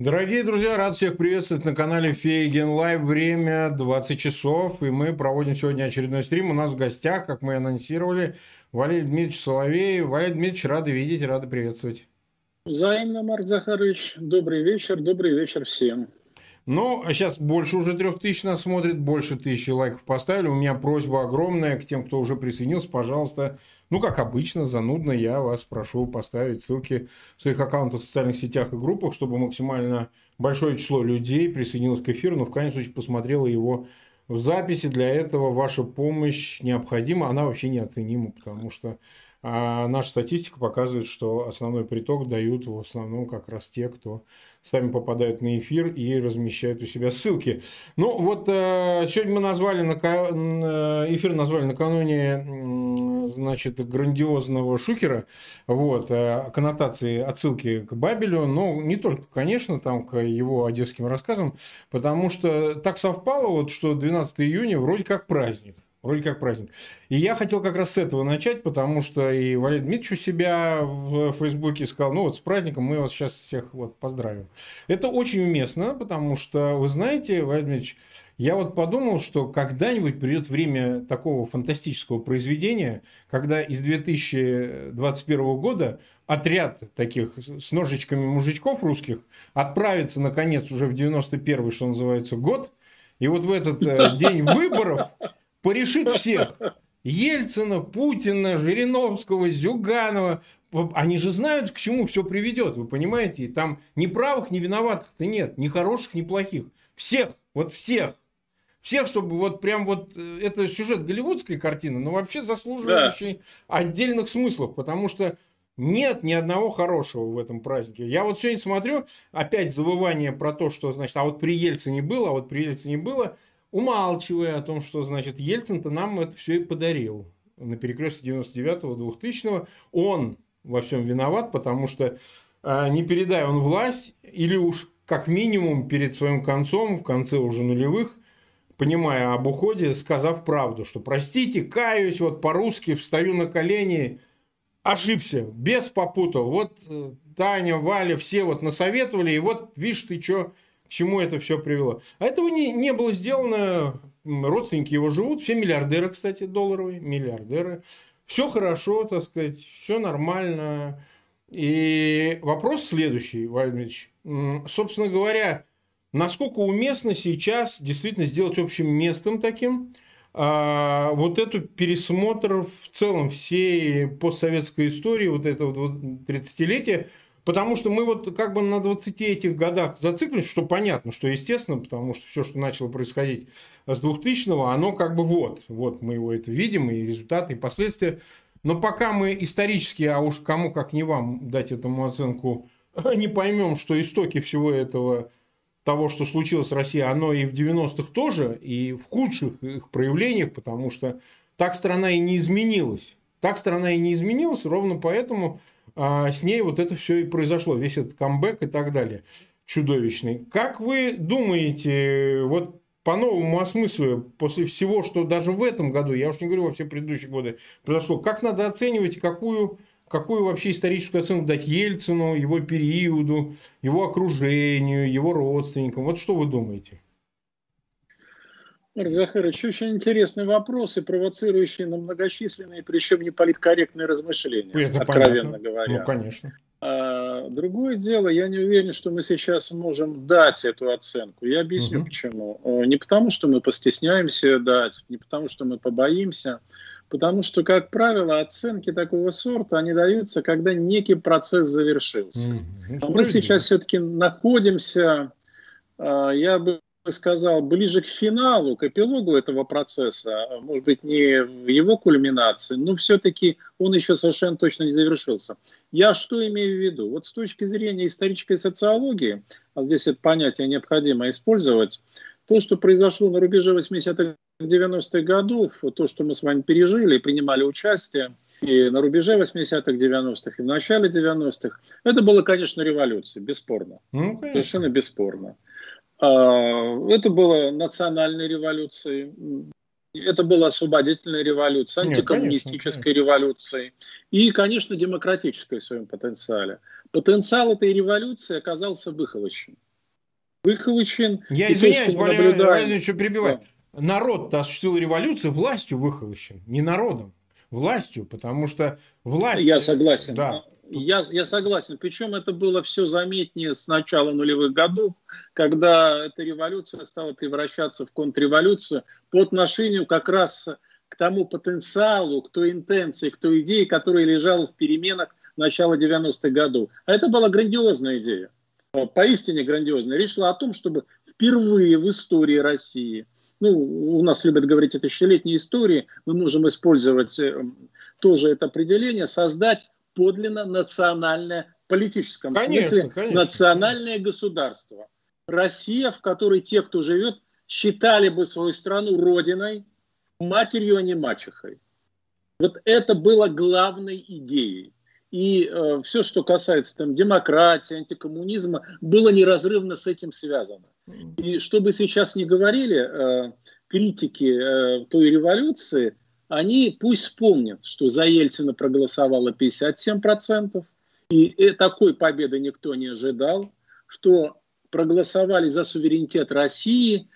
Дорогие друзья, рад всех приветствовать на канале Фейгин Live. Время 20 часов, и мы проводим сегодня очередной стрим. У нас в гостях, как мы анонсировали, Валерий Дмитриевич Соловей. Валерий Дмитриевич, рады видеть, рады приветствовать. Взаимно, Марк Захарович. Добрый вечер, добрый вечер всем. Ну, а сейчас больше уже трех тысяч нас смотрит, больше тысячи лайков поставили. У меня просьба огромная к тем, кто уже присоединился. Пожалуйста, ну, как обычно, занудно я вас прошу поставить ссылки в своих аккаунтах в социальных сетях и группах, чтобы максимально большое число людей присоединилось к эфиру, но в крайнем случае посмотрело его в записи. Для этого ваша помощь необходима, она вообще неоценима, потому что а наша статистика показывает, что основной приток дают в основном как раз те, кто сами попадают на эфир и размещают у себя ссылки. Ну вот э, сегодня мы назвали эфир назвали накануне значит грандиозного Шухера, вот э, коннотации отсылки к Бабелю, но не только, конечно, там к его одесским рассказам, потому что так совпало вот, что 12 июня вроде как праздник. Вроде как праздник. И я хотел как раз с этого начать, потому что и Валерий Дмитриевич у себя в Фейсбуке сказал, ну вот с праздником мы вас сейчас всех вот поздравим. Это очень уместно, потому что, вы знаете, Валерий Дмитриевич, я вот подумал, что когда-нибудь придет время такого фантастического произведения, когда из 2021 года отряд таких с ножичками мужичков русских отправится, наконец, уже в 91 что называется, год, и вот в этот э, день выборов порешит всех. Ельцина, Путина, Жириновского, Зюганова. Они же знают, к чему все приведет, вы понимаете? Там ни правых, ни виноватых-то нет, ни хороших, ни плохих. Всех, вот всех. Всех, чтобы вот прям вот, э, это сюжет голливудской картины, но вообще заслуживающий да. отдельных смыслов, потому что нет ни одного хорошего в этом празднике. Я вот сегодня смотрю, опять завывание про то, что, значит, а вот при Ельцине было, а вот при Ельцине было – умалчивая о том, что, значит, Ельцин-то нам это все и подарил. На перекрестке 99-го, 2000-го он во всем виноват, потому что а, не передай он власть, или уж как минимум перед своим концом, в конце уже нулевых, понимая об уходе, сказав правду, что простите, каюсь, вот по-русски встаю на колени, ошибся, без попутал. Вот э, Таня, Валя, все вот насоветовали, и вот видишь ты, что к чему это все привело. А этого не, не было сделано, родственники его живут, все миллиардеры, кстати, долларовые, миллиардеры. Все хорошо, так сказать, все нормально. И вопрос следующий, Владимирович. Собственно говоря, насколько уместно сейчас действительно сделать общим местом таким а, вот эту пересмотр в целом всей постсоветской истории, вот этого 30-летия, Потому что мы вот как бы на 20 этих годах зациклились, что понятно, что естественно, потому что все, что начало происходить с 2000-го, оно как бы вот, вот мы его это видим, и результаты, и последствия. Но пока мы исторически, а уж кому как не вам дать этому оценку, не поймем, что истоки всего этого, того, что случилось с Россией, оно и в 90-х тоже, и в худших их проявлениях, потому что так страна и не изменилась. Так страна и не изменилась, ровно поэтому а с ней вот это все и произошло, весь этот камбэк и так далее чудовищный. Как вы думаете, вот по новому осмыслию, после всего, что даже в этом году, я уж не говорю во все предыдущие годы, произошло, как надо оценивать, какую, какую вообще историческую оценку дать Ельцину, его периоду, его окружению, его родственникам? Вот что вы думаете? Марк Захарович, очень интересные вопросы, провоцирующие на многочисленные, причем не политкорректные размышления, Это откровенно понятно. говоря. Ну, конечно. А, другое дело, я не уверен, что мы сейчас можем дать эту оценку. Я объясню угу. почему. Не потому, что мы постесняемся дать, не потому, что мы побоимся, потому что, как правило, оценки такого сорта, они даются, когда некий процесс завершился. Угу. А мы сейчас все-таки находимся, а, я бы сказал, ближе к финалу, к эпилогу этого процесса, может быть, не в его кульминации, но все-таки он еще совершенно точно не завершился. Я что имею в виду? Вот с точки зрения исторической социологии, а здесь это понятие необходимо использовать, то, что произошло на рубеже 80-х 90-х годов, то, что мы с вами пережили и принимали участие, и на рубеже 80-х, 90-х, и в начале 90-х, это было, конечно, революция, бесспорно. Ну, Совершенно бесспорно. А, это была национальная революция, это была освободительная революция, антикоммунистическая революция и, конечно, демократическая в своем потенциале. Потенциал этой революции оказался выхолощен. выхолощен. Я извиняюсь, Валерий Владимирович, перебиваю. Да. Народ-то осуществил революцию властью выхолощен, не народом, властью, потому что власть... Я согласен. Да. Я, я согласен. Причем это было все заметнее с начала нулевых годов, когда эта революция стала превращаться в контрреволюцию по отношению как раз к тому потенциалу, к той интенции, к той идее, которая лежала в переменах начала 90-х годов. А это была грандиозная идея, а, поистине грандиозная. Речь шла о том, чтобы впервые в истории России, ну, у нас любят говорить о тысячелетней истории, мы можем использовать э, тоже это определение, создать подлинно национальное, в политическом конечно, смысле, конечно. национальное государство. Россия, в которой те, кто живет, считали бы свою страну родиной, матерью, а не мачехой. Вот это было главной идеей. И э, все, что касается там, демократии, антикоммунизма, было неразрывно с этим связано. И что бы сейчас ни говорили э, критики э, той революции, они пусть вспомнят, что за Ельцина проголосовало 57%, и такой победы никто не ожидал, что проголосовали за суверенитет России,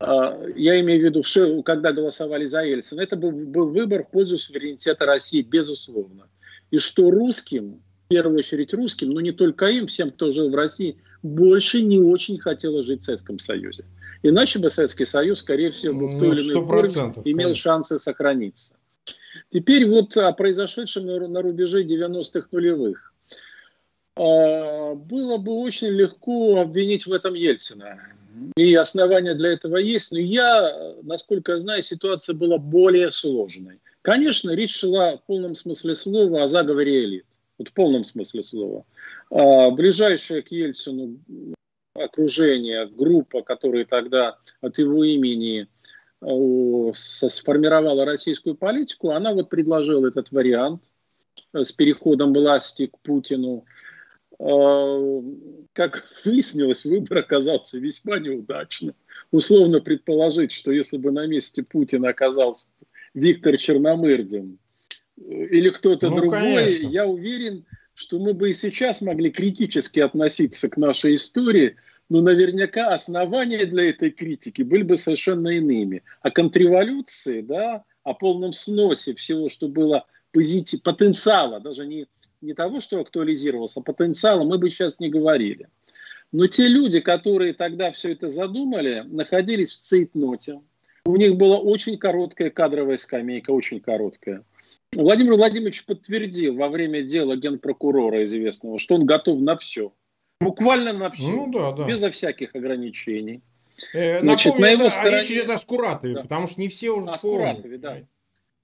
а, я имею в виду, когда голосовали за Ельцина, это был, был выбор в пользу суверенитета России, безусловно. И что русским, в первую очередь русским, но не только им, всем, кто жил в России, больше не очень хотело жить в Советском Союзе. Иначе бы Советский Союз, скорее всего, в той или иной форме имел конечно. шансы сохраниться. Теперь вот о произошедшем на рубеже 90-х нулевых. А, было бы очень легко обвинить в этом Ельцина. И основания для этого есть. Но я, насколько знаю, ситуация была более сложной. Конечно, речь шла в полном смысле слова о заговоре элит. Вот в полном смысле слова. А, ближайшее к Ельцину окружение, группа, которая тогда от его имени э, сформировала российскую политику, она вот предложила этот вариант э, с переходом власти к Путину. Э, как выяснилось, выбор оказался весьма неудачным. Условно предположить, что если бы на месте Путина оказался Виктор Черномырдин или кто-то ну, другой, конечно. я уверен, что мы бы и сейчас могли критически относиться к нашей истории, но наверняка основания для этой критики были бы совершенно иными. О контрреволюции, да, о полном сносе всего, что было позитив, потенциала, даже не, не того, что актуализировался, а потенциала мы бы сейчас не говорили. Но те люди, которые тогда все это задумали, находились в цейтноте. У них была очень короткая кадровая скамейка, очень короткая. Владимир Владимирович подтвердил во время дела генпрокурора известного, что он готов на все. Буквально на все. Ну, да, да. Безо всяких ограничений. Э, Значит, напомню, на его это, стороне... речь идет о Скуратове, да. потому что не все уже о помнят. Скуратове, да.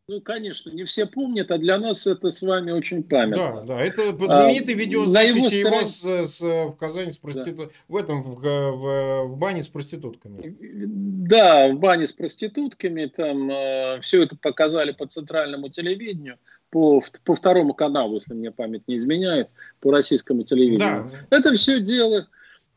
Ну, конечно, не все помнят, а для нас это с вами очень памятно. Да, да, это знаменитый а, видеозапись его, его с, с, в Казани с проститут... да. в этом, в, в, в бане с проститутками. Да, в бане с проститутками, там э, все это показали по центральному телевидению, по, по второму каналу, если мне память не изменяет, по российскому телевидению. Да. Это все дело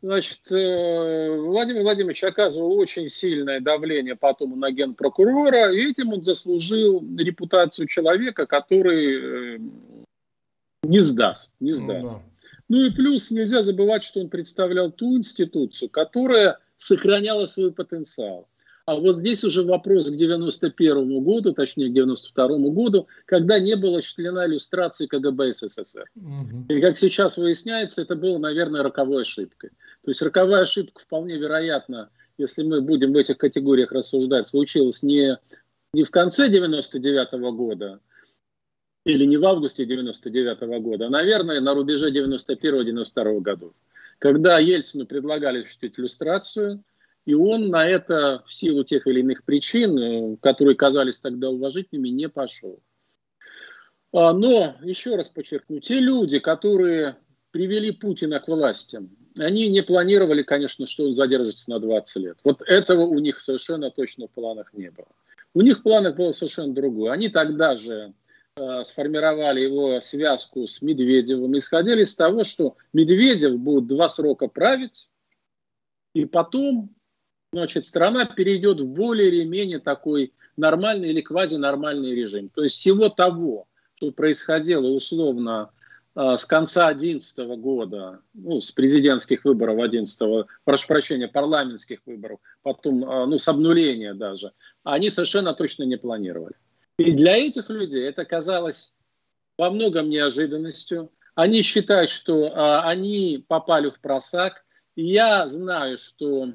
Значит, э, Владимир Владимирович оказывал очень сильное давление потом на генпрокурора, и этим он заслужил репутацию человека, который э, не сдаст, не ну сдаст. Ну, да. ну и плюс нельзя забывать, что он представлял ту институцию, которая сохраняла свой потенциал. А вот здесь уже вопрос к 91 году, точнее к 92 году, когда не было осуществлена иллюстрации КГБ СССР. Угу. И как сейчас выясняется, это было, наверное, роковой ошибкой. То есть роковая ошибка вполне вероятно, если мы будем в этих категориях рассуждать, случилась не, не в конце 99 года, или не в августе 99 года, а, наверное, на рубеже 91-92 годов, когда Ельцину предлагали осуществить иллюстрацию – и он на это в силу тех или иных причин, э, которые казались тогда уважительными, не пошел. А, но, еще раз подчеркну, те люди, которые привели Путина к власти, они не планировали, конечно, что он задержится на 20 лет. Вот этого у них совершенно точно в планах не было. У них в планах было совершенно другое. Они тогда же э, сформировали его связку с Медведевым, исходили из того, что Медведев будет два срока править, и потом значит, страна перейдет в более или менее такой нормальный или квазинормальный режим. То есть всего того, что происходило условно с конца 2011 года, ну, с президентских выборов 2011, прошу прощения, парламентских выборов, потом, ну, с обнуления даже, они совершенно точно не планировали. И для этих людей это казалось во многом неожиданностью. Они считают, что а, они попали в просак. Я знаю, что,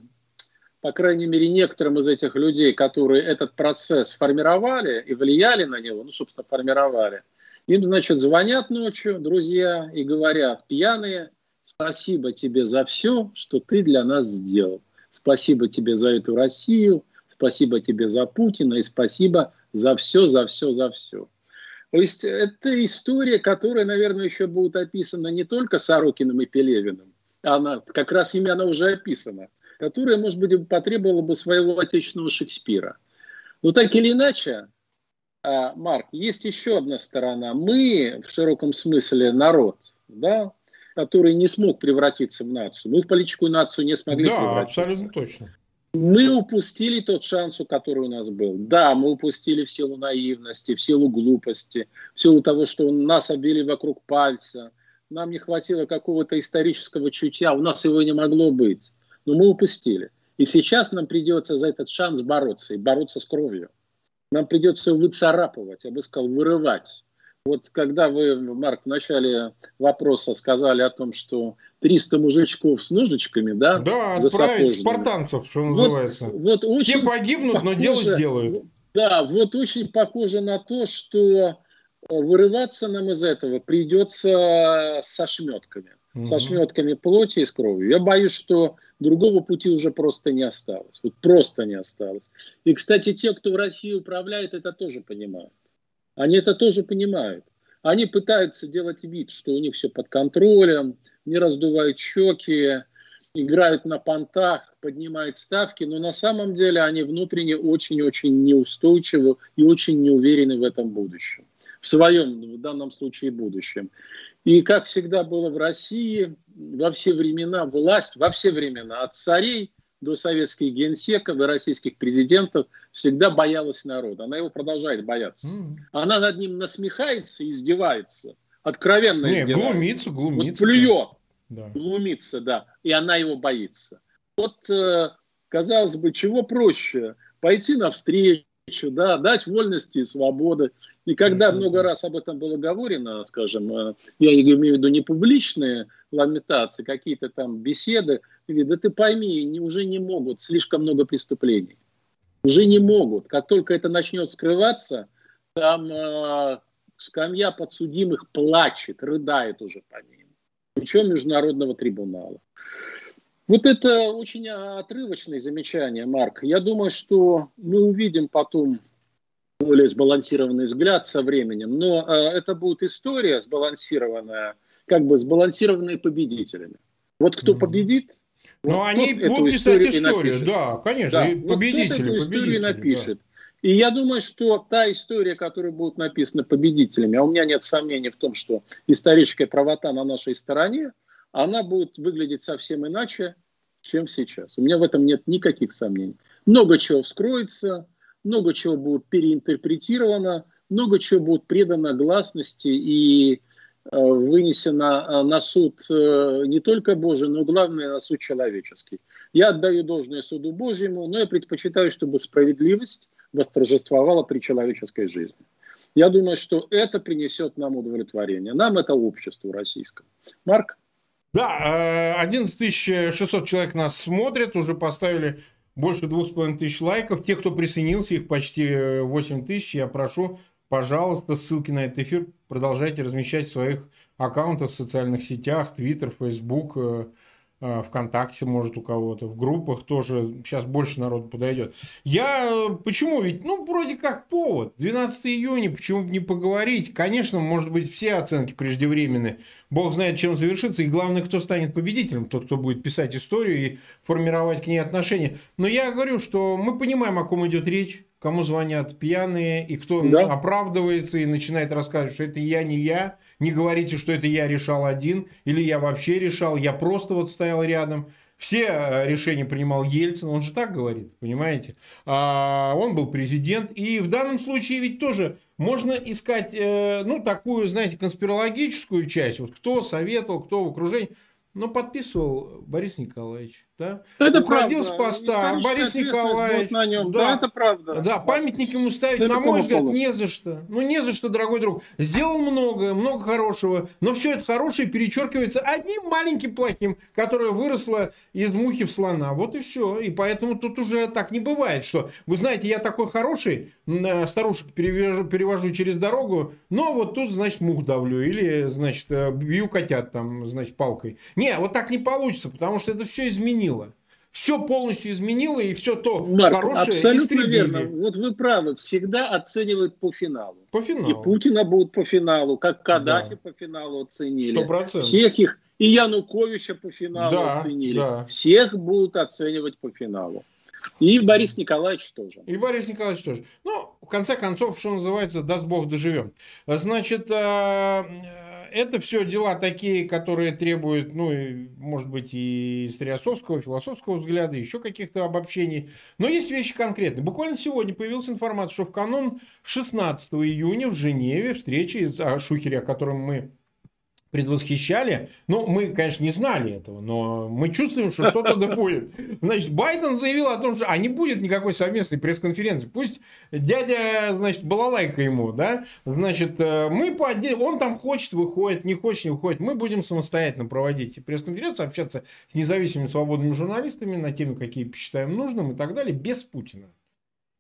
по крайней мере, некоторым из этих людей, которые этот процесс формировали и влияли на него, ну, собственно, формировали, им, значит, звонят ночью друзья и говорят, пьяные, спасибо тебе за все, что ты для нас сделал. Спасибо тебе за эту Россию, спасибо тебе за Путина и спасибо за все, за все, за все. То есть это история, которая, наверное, еще будет описана не только Сорокиным и Пелевиным, она, как раз ими она уже описана, которая, может быть, потребовала бы своего отечественного Шекспира. Но так или иначе, а, Марк, есть еще одна сторона. Мы, в широком смысле, народ, да, который не смог превратиться в нацию. Мы в политическую нацию не смогли да, превратиться. абсолютно точно. Мы упустили тот шанс, который у нас был. Да, мы упустили в силу наивности, в силу глупости, в силу того, что нас обили вокруг пальца. Нам не хватило какого-то исторического чутья, у нас его не могло быть. Но мы упустили. И сейчас нам придется за этот шанс бороться, и бороться с кровью. Нам придется выцарапывать, я бы сказал, вырывать вот когда вы, Марк, в начале вопроса сказали о том, что 300 мужичков с ножичками, да? Да, отправить спартанцев, что называется. Вот, вот очень Все погибнут, похоже, но дело сделают. Да, вот очень похоже на то, что вырываться нам из этого придется со шметками. Угу. Со шметками плоти и с кровью. Я боюсь, что другого пути уже просто не осталось. Вот просто не осталось. И, кстати, те, кто в России управляет, это тоже понимают. Они это тоже понимают. Они пытаются делать вид, что у них все под контролем, не раздувают щеки, играют на понтах, поднимают ставки, но на самом деле они внутренне очень-очень неустойчивы и очень неуверены в этом будущем. В своем, в данном случае, будущем. И как всегда было в России, во все времена власть, во все времена, от царей до советских генсеков и российских президентов всегда боялась народа. Она его продолжает бояться. Mm. Она над ним насмехается, издевается, откровенно Не, издевается. глумится, глумится. Вот плюет, да. глумится, да. И она его боится. Вот, э, казалось бы, чего проще? Пойти навстречу, да, дать вольности и свободы. И когда много раз об этом было говорено, скажем, э, я имею в виду не публичные ламентации, какие-то там беседы, говорит, да ты пойми, уже не могут, слишком много преступлений. Уже не могут. Как только это начнет скрываться, там э, скамья подсудимых плачет, рыдает уже по ним. Причем Международного трибунала. Вот это очень отрывочное замечание, Марк. Я думаю, что мы увидим потом более сбалансированный взгляд со временем, но э, это будет история сбалансированная, как бы сбалансированная победителями. Вот кто победит, но вот они будут писать историю, да, конечно, да. победители, вот победители. напишет. Да. И я думаю, что та история, которая будет написана победителями, а у меня нет сомнений в том, что историческая правота на нашей стороне, она будет выглядеть совсем иначе, чем сейчас. У меня в этом нет никаких сомнений. Много чего вскроется, много чего будет переинтерпретировано, много чего будет предано гласности и э, вынесено э, на суд э, не только Божий, но главное на суд человеческий. Я отдаю должное суду Божьему, но я предпочитаю, чтобы справедливость восторжествовала при человеческой жизни. Я думаю, что это принесет нам удовлетворение. Нам это обществу российскому. Марк? Да, 11 600 человек нас смотрят, уже поставили больше двух с половиной тысяч лайков. Те, кто присоединился, их почти 8 э, тысяч. Я прошу, пожалуйста, ссылки на этот эфир продолжайте размещать в своих аккаунтах в социальных сетях, Twitter, Facebook, ВКонтакте, может, у кого-то, в группах тоже сейчас больше народу подойдет. Я почему? Ведь, ну, вроде как повод. 12 июня, почему бы не поговорить? Конечно, может быть, все оценки преждевременны. Бог знает, чем завершится. И главное, кто станет победителем. Тот, кто будет писать историю и формировать к ней отношения. Но я говорю, что мы понимаем, о ком идет речь кому звонят пьяные, и кто да. оправдывается и начинает рассказывать, что это я, не я, не говорите, что это я решал один, или я вообще решал, я просто вот стоял рядом. Все э, решения принимал Ельцин, он же так говорит, понимаете? А, он был президент, и в данном случае ведь тоже можно искать, э, ну, такую, знаете, конспирологическую часть, вот кто советовал, кто в окружении, но подписывал Борис Николаевич. Да? Это Уходил правда. с поста, Борис Николаевич. На нем. Да. да, это правда. Да, памятник ему ставить, это на мой взгляд, не за что. Ну, не за что, дорогой друг. Сделал много, много хорошего, но все это хорошее перечеркивается одним маленьким плохим, которое выросло из мухи в слона. Вот и все. И поэтому тут уже так не бывает, что, вы знаете, я такой хороший, э, старушек перевожу, перевожу через дорогу, но вот тут, значит, мух давлю или, значит, э, бью котят там, значит, палкой. Не, вот так не получится, потому что это все изменило. Все полностью изменило, и все то Марк, хорошее абсолютно истребили. верно. Вот вы правы, всегда оценивают по финалу. По финалу. И Путина будут по финалу, как Каддафи да. по финалу оценили. 100%. Всех их, и Януковича по финалу да, оценили. Да. Всех будут оценивать по финалу. И Борис Николаевич тоже. И Борис Николаевич тоже. Ну, в конце концов, что называется, даст Бог доживем. Значит, э, это все дела такие, которые требуют, ну, может быть, и историосовского, философского взгляда, еще каких-то обобщений. Но есть вещи конкретные. Буквально сегодня появилась информация, что в канун 16 июня в Женеве встречи о Шухере, о котором мы предвосхищали. Ну, мы, конечно, не знали этого, но мы чувствуем, что что-то да будет. Значит, Байден заявил о том, что а не будет никакой совместной пресс-конференции. Пусть дядя, значит, балалайка ему, да? Значит, э, мы по отдельно, он там хочет, выходит, не хочет, не выходит. Мы будем самостоятельно проводить пресс-конференцию, общаться с независимыми свободными журналистами на темы, какие посчитаем нужным и так далее, без Путина.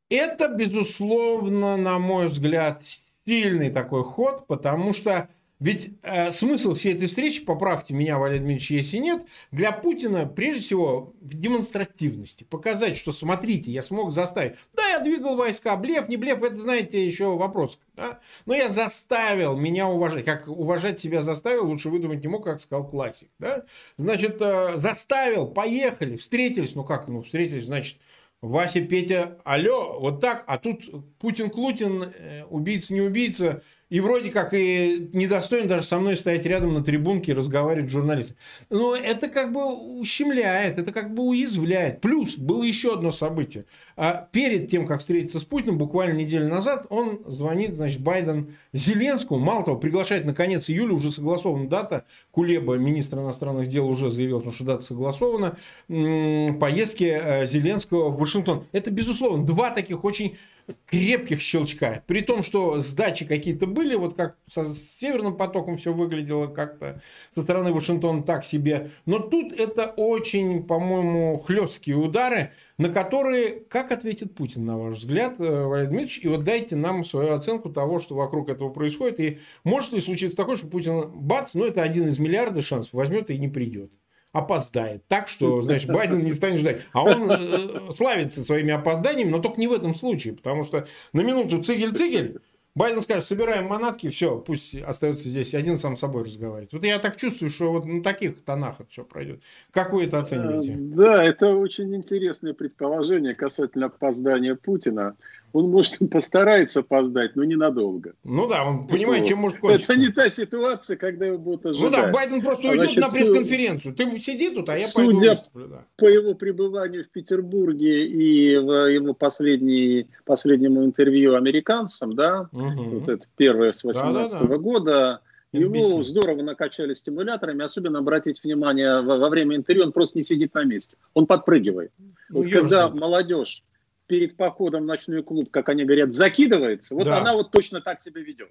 Это, безусловно, на мой взгляд, сильный такой ход, потому что ведь э, смысл всей этой встречи, поправьте меня, Валерий Дмитриевич, если нет, для Путина прежде всего в демонстративности. Показать, что смотрите, я смог заставить. Да, я двигал войска, блеф, не блеф, это, знаете, еще вопрос. Да? Но я заставил меня уважать. Как уважать себя заставил, лучше выдумать не мог, как сказал классик. Да? Значит, э, заставил, поехали, встретились. Ну как, ну встретились, значит, Вася, Петя, алло, вот так, а тут Путин-Клутин, э, убийца, не убийца, и вроде как и недостоин даже со мной стоять рядом на трибунке и разговаривать с журналистами. Но это как бы ущемляет, это как бы уязвляет. Плюс было еще одно событие. А перед тем, как встретиться с Путиным, буквально неделю назад, он звонит, значит, Байден Зеленскому. Мало того, приглашает на конец июля, уже согласована дата. Кулеба, министр иностранных дел, уже заявил, что дата согласована. Поездки э, Зеленского в Вашингтон. Это, безусловно, два таких очень крепких щелчка. При том, что сдачи какие-то были, вот как со Северным потоком все выглядело как-то со стороны Вашингтона так себе. Но тут это очень, по-моему, хлесткие удары, на которые, как ответит Путин, на ваш взгляд, э, Валерий Дмитриевич? И вот дайте нам свою оценку того, что вокруг этого происходит. И может ли случиться такое, что Путин, бац, ну это один из миллиарда шансов, возьмет и не придет опоздает. Так что, значит, Байден не станет ждать. А он э, славится своими опозданиями, но только не в этом случае. Потому что на минуту цигель-цигель, Байден скажет, собираем манатки, все, пусть остается здесь, один сам с собой разговаривает. Вот я так чувствую, что вот на таких тонах это все пройдет. Как вы это оцениваете? Да, это очень интересное предположение касательно опоздания Путина он, может, постарается опоздать, но ненадолго. Ну да, он понимает, чем может кончиться. Это не та ситуация, когда его будут ожидать. Ну да, Байден просто а, уйдет значит, на пресс-конференцию. Ты сиди тут, а я судя пойду. Да. по его пребыванию в Петербурге и в его последний, последнему интервью американцам, да, угу. вот это первое с 18 да, да, да. года, его здорово накачали стимуляторами, особенно обратить внимание во, во время интервью, он просто не сидит на месте, он подпрыгивает. Ну, вот когда молодежь перед походом в ночной клуб, как они говорят, закидывается, вот да. она вот точно так себя ведет.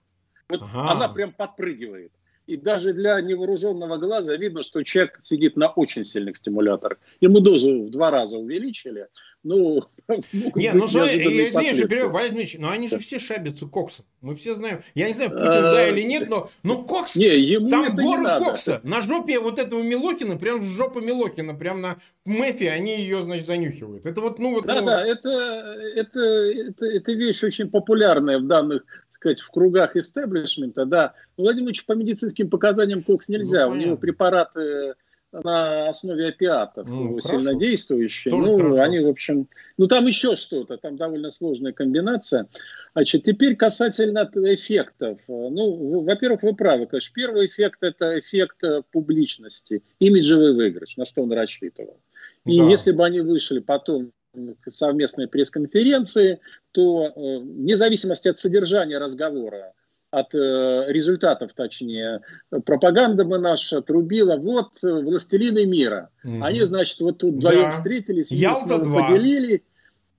Вот ага. она прям подпрыгивает. И даже для невооруженного глаза видно, что человек сидит на очень сильных стимуляторах. Ему дозу в два раза увеличили, ну, не, ну я извиняюсь, что перевел, Валерий Дмитриевич, но они же все шабятся коксом. Мы все знаем. Я не знаю, Путин да или нет, но ну кокс, не, ему там гору кокса. На жопе вот этого Милохина, прям жопа Милохина, прям на Мэфи, они ее, значит, занюхивают. Это вот, ну вот. Да, ну... да, это, это, это, это вещь очень популярная в данных сказать, в кругах истеблишмента, да. Владимир Ильич по медицинским показаниям кокс нельзя. Ну, У него препараты на основе опиатов, ну, сильнодействующие. Тоже ну, хорошо. они, в общем, ну там еще что-то, там довольно сложная комбинация. Значит, теперь касательно эффектов. Ну, во-первых, вы правы, конечно. Первый эффект – это эффект э, публичности, имиджевый выигрыш, на что он рассчитывал. И да. если бы они вышли потом совместной пресс-конференции, то э, вне зависимости от содержания разговора, от э, результатов, точнее, пропаганда бы наша трубила, вот э, властелины мира. Угу. Они, значит, вот тут вдвоем да. встретились, Ялта поделили,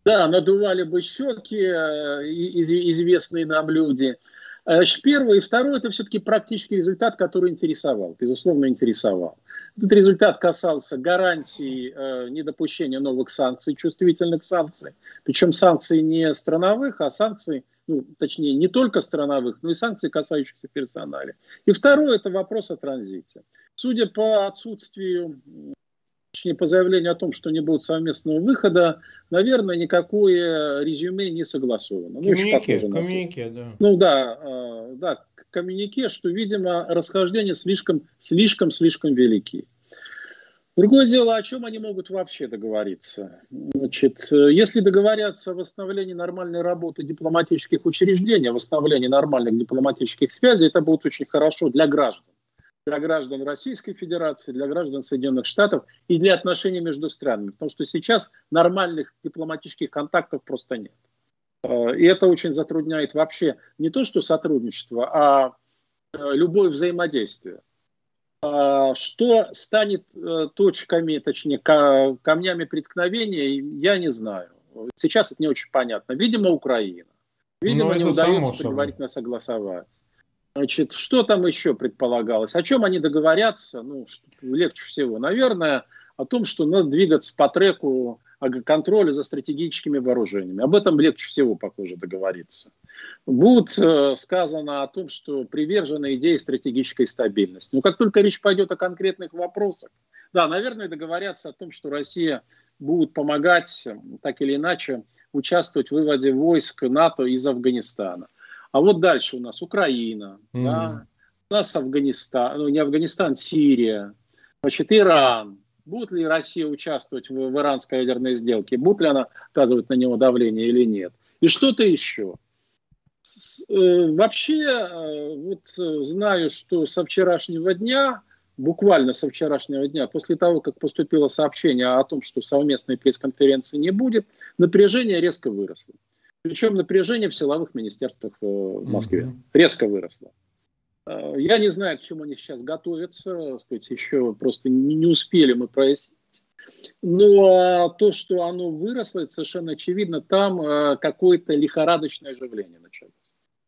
да, надували бы щеки из, известные нам люди. Значит, первое. И второе, это все-таки практический результат, который интересовал, безусловно, интересовал. Этот результат касался гарантии э, недопущения новых санкций, чувствительных санкций. Причем санкций не страновых, а санкций, ну, точнее, не только страновых, но и санкций, касающихся персонали. И второе – это вопрос о транзите. Судя по отсутствию точнее, по заявлению о том, что не будет совместного выхода, наверное, никакое резюме не согласовано. Ну, коммюнике, коммюнике, да. Ну да, э, да, коммюнике, что, видимо, расхождения слишком, слишком, слишком велики. Другое дело, о чем они могут вообще договориться. Значит, если договорятся о восстановлении нормальной работы дипломатических учреждений, о восстановлении нормальных дипломатических связей, это будет очень хорошо для граждан. Для граждан Российской Федерации, для граждан Соединенных Штатов и для отношений между странами. Потому что сейчас нормальных дипломатических контактов просто нет. Э, и это очень затрудняет вообще не то, что сотрудничество, а э, любое взаимодействие. А что станет э, точками, точнее, камнями преткновения, я не знаю. Сейчас это не очень понятно. Видимо, Украина. Видимо, не удается предварительно согласовать. Значит, что там еще предполагалось? О чем они договорятся? Ну, легче всего. Наверное, о том, что надо двигаться по треку контроля за стратегическими вооружениями. Об этом легче всего, похоже, договориться. Будет э, сказано о том, что привержена идея стратегической стабильности. Но как только речь пойдет о конкретных вопросах, да, наверное, договорятся о том, что Россия будет помогать, так или иначе, участвовать в выводе войск НАТО из Афганистана. А вот дальше у нас Украина, mm-hmm. да, у нас Афганистан, ну не Афганистан, Сирия, значит, Иран, Будет ли Россия участвовать в, в иранской ядерной сделке? Будет ли она оказывать на него давление или нет? И что-то еще. С, э, вообще, э, вот э, знаю, что со вчерашнего дня, буквально со вчерашнего дня, после того, как поступило сообщение о том, что совместной пресс-конференции не будет, напряжение резко выросло. Причем напряжение в силовых министерствах э, в Москве mm-hmm. резко выросло. Э, я не знаю, к чему они сейчас готовятся, сказать, еще просто не успели мы прояснить. Но то, что оно выросло, это совершенно очевидно, там э, какое-то лихорадочное оживление началось.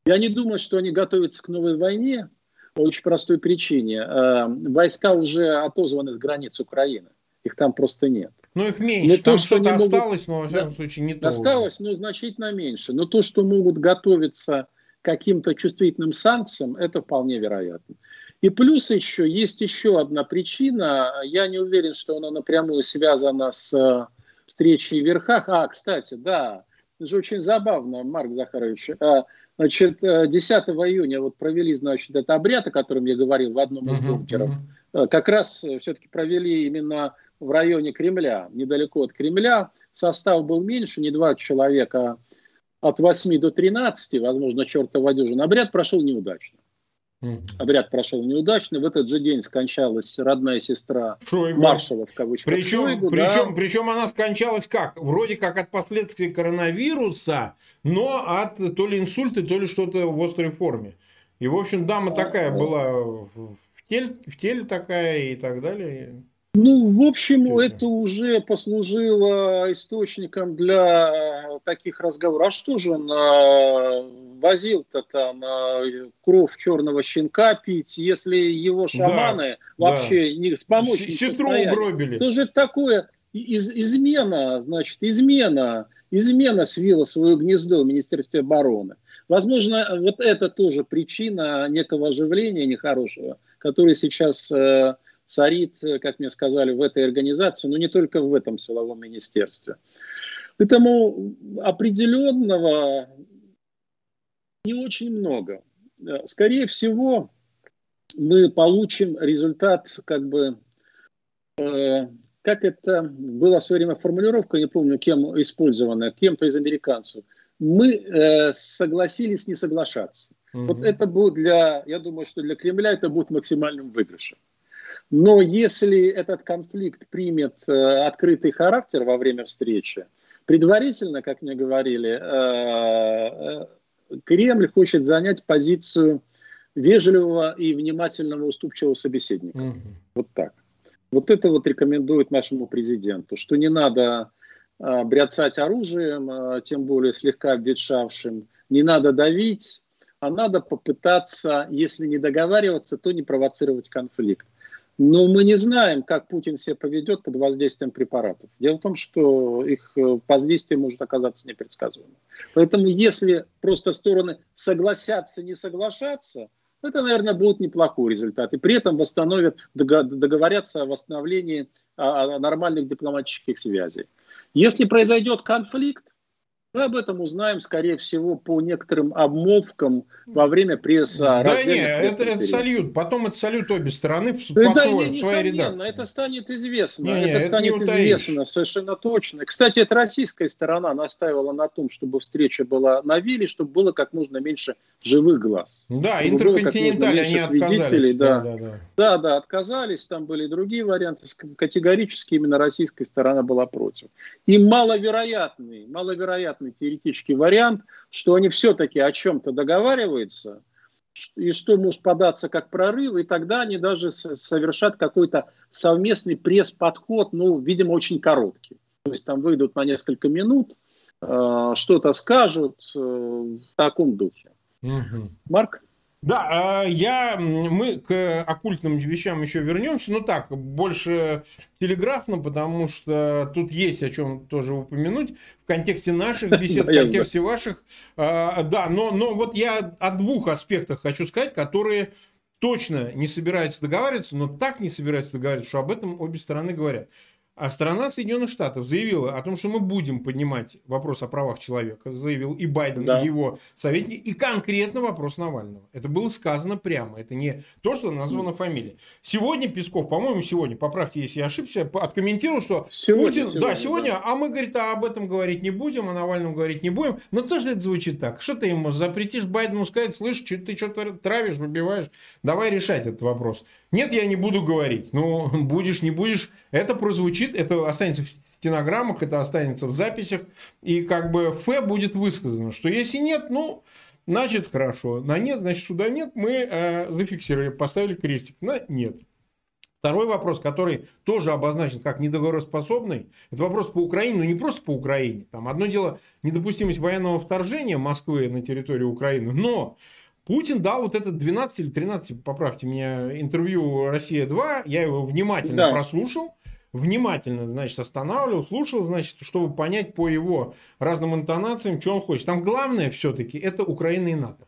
Я не думаю, что они готовятся к новой войне по очень простой причине. Э, войска уже отозваны с границ Украины. Их там просто нет. Ну, их меньше. Но там что-то осталось, но, во всяком да, случае, не то. Осталось, уже. но значительно меньше. Но то, что могут готовиться каким-то чувствительным санкциям, это вполне вероятно. И плюс еще, есть еще одна причина, я не уверен, что она напрямую связана с э, встречей в верхах. А, кстати, да, это же очень забавно, Марк Захарович. А, значит, 10 э, июня вот провели, значит, этот обряд, о котором я говорил в одном из бункеров. Uh-huh, Как раз все-таки провели именно в районе Кремля, недалеко от Кремля. Состав был меньше, не 20 человек, а от 8 до 13, возможно, чертова дюжина, обряд прошел неудачно. Обряд прошел неудачно. В этот же день скончалась родная сестра Шойгу. маршала, в кавычках. Причем, Шойгу, причем, да. причем она скончалась как? Вроде как от последствий коронавируса, но от то ли инсульта, то ли что-то в острой форме. И, в общем, дама такая была в теле, в теле такая и так далее. Ну, в общем, Тюрьма. это уже послужило источником для таких разговоров. А что же он а, возил-то там а, кровь черного щенка пить, если его шаманы да, вообще да. не помочь С- Сестру угробили. Что же такое? Из, измена, значит, измена, измена свила свое гнездо в Министерстве обороны. Возможно, вот это тоже причина некого оживления нехорошего, которое сейчас э, царит, э, как мне сказали, в этой организации, но не только в этом силовом министерстве. Поэтому определенного не очень много. Э, скорее всего, мы получим результат, как бы, э, как это была в свое время формулировка, не помню, кем использованная, кем-то из американцев. Мы э, согласились не соглашаться. Угу. Вот это будет для, я думаю, что для Кремля это будет максимальным выигрышем. Но если этот конфликт примет э, открытый характер во время встречи, предварительно, как мне говорили, э, э, Кремль хочет занять позицию вежливого и внимательного уступчивого собеседника. Угу. Вот так. Вот это вот рекомендует нашему президенту, что не надо э, бряцать оружием, э, тем более слегка обветшавшим, не надо давить, а надо попытаться, если не договариваться, то не провоцировать конфликт. Но мы не знаем, как Путин себя поведет под воздействием препаратов. Дело в том, что их э, воздействие может оказаться непредсказуемым. Поэтому если просто стороны согласятся, не соглашаться, это, наверное, будет неплохой результат. И при этом восстановят, договорятся о восстановлении нормальных дипломатических связей. Если произойдет конфликт, мы об этом узнаем, скорее всего, по некоторым обмолвкам во время пресса. Да нет, это, это сольют. Потом это сольют обе стороны в, да, по да, не, своей редакции. Это станет известно. Не, не, это, это станет известно совершенно точно. Кстати, это российская сторона настаивала на том, чтобы встреча была на вилле, чтобы было как можно меньше живых глаз. Да, интерконтиненталь они отказались. Да. Да, да, да. да, да, отказались. Там были другие варианты. Категорически именно российская сторона была против. И маловероятный, маловероятный вероятный теоретический вариант, что они все-таки о чем-то договариваются, и что может податься как прорыв, и тогда они даже совершат какой-то совместный пресс-подход, ну, видимо, очень короткий. То есть там выйдут на несколько минут, э, что-то скажут э, в таком духе. Угу. Марк? Да, а, я, мы к оккультным вещам еще вернемся. Ну так, больше телеграфно, потому что тут есть о чем тоже упомянуть в контексте наших бесед, в контексте ваших. А, да, но, но вот я о двух аспектах хочу сказать, которые точно не собираются договариваться, но так не собираются договариваться, что об этом обе стороны говорят. А страна Соединенных Штатов заявила о том, что мы будем поднимать вопрос о правах человека, заявил и Байден, да. и его советники, и конкретно вопрос Навального. Это было сказано прямо, это не то, что названо mm. фамилией. Сегодня Песков, по-моему, сегодня, поправьте, если я ошибся, откомментировал, что сегодня, Путин, сегодня, да, сегодня, да. а мы, говорит, а об этом говорить не будем, о Навальном говорить не будем. Но тоже это звучит так. Что ты ему запретишь Байдену сказать, слышь, ты что-то травишь, выбиваешь, давай решать этот вопрос. Нет, я не буду говорить. Ну, будешь, не будешь, это прозвучит, это останется в стенограммах, это останется в записях, и как бы Ф будет высказано, что если нет, ну, значит хорошо, на нет, значит сюда нет, мы э, зафиксировали, поставили крестик на нет. Второй вопрос, который тоже обозначен как недоговороспособный, это вопрос по Украине, но не просто по Украине. Там одно дело недопустимость военного вторжения Москвы на территорию Украины, но Путин дал вот этот 12 или 13, поправьте меня, интервью «Россия-2», я его внимательно да. прослушал, внимательно, значит, останавливал, слушал, значит, чтобы понять по его разным интонациям, что он хочет. Там главное все-таки это Украина и НАТО.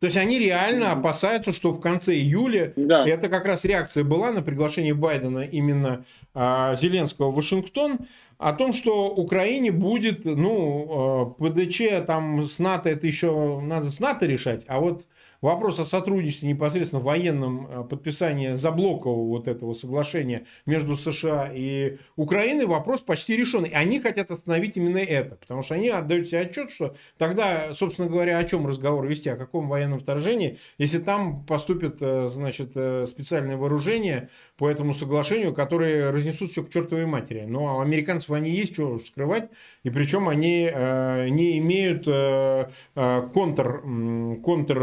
То есть они реально опасаются, что в конце июля, да. это как раз реакция была на приглашение Байдена именно э, Зеленского в Вашингтон, о том, что Украине будет, ну, э, ПДЧ там с НАТО, это еще надо с НАТО решать, а вот вопрос о сотрудничестве непосредственно военном э, подписании заблокового вот этого соглашения между США и Украиной вопрос почти решенный. И они хотят остановить именно это, потому что они отдают себе отчет, что тогда, собственно говоря, о чем разговор вести, о каком военном вторжении, если там поступит, э, значит, специальное вооружение по этому соглашению, которые разнесут все к чертовой матери. Но у американцев они есть, что скрывать, и причем они э, не имеют э, контр, контр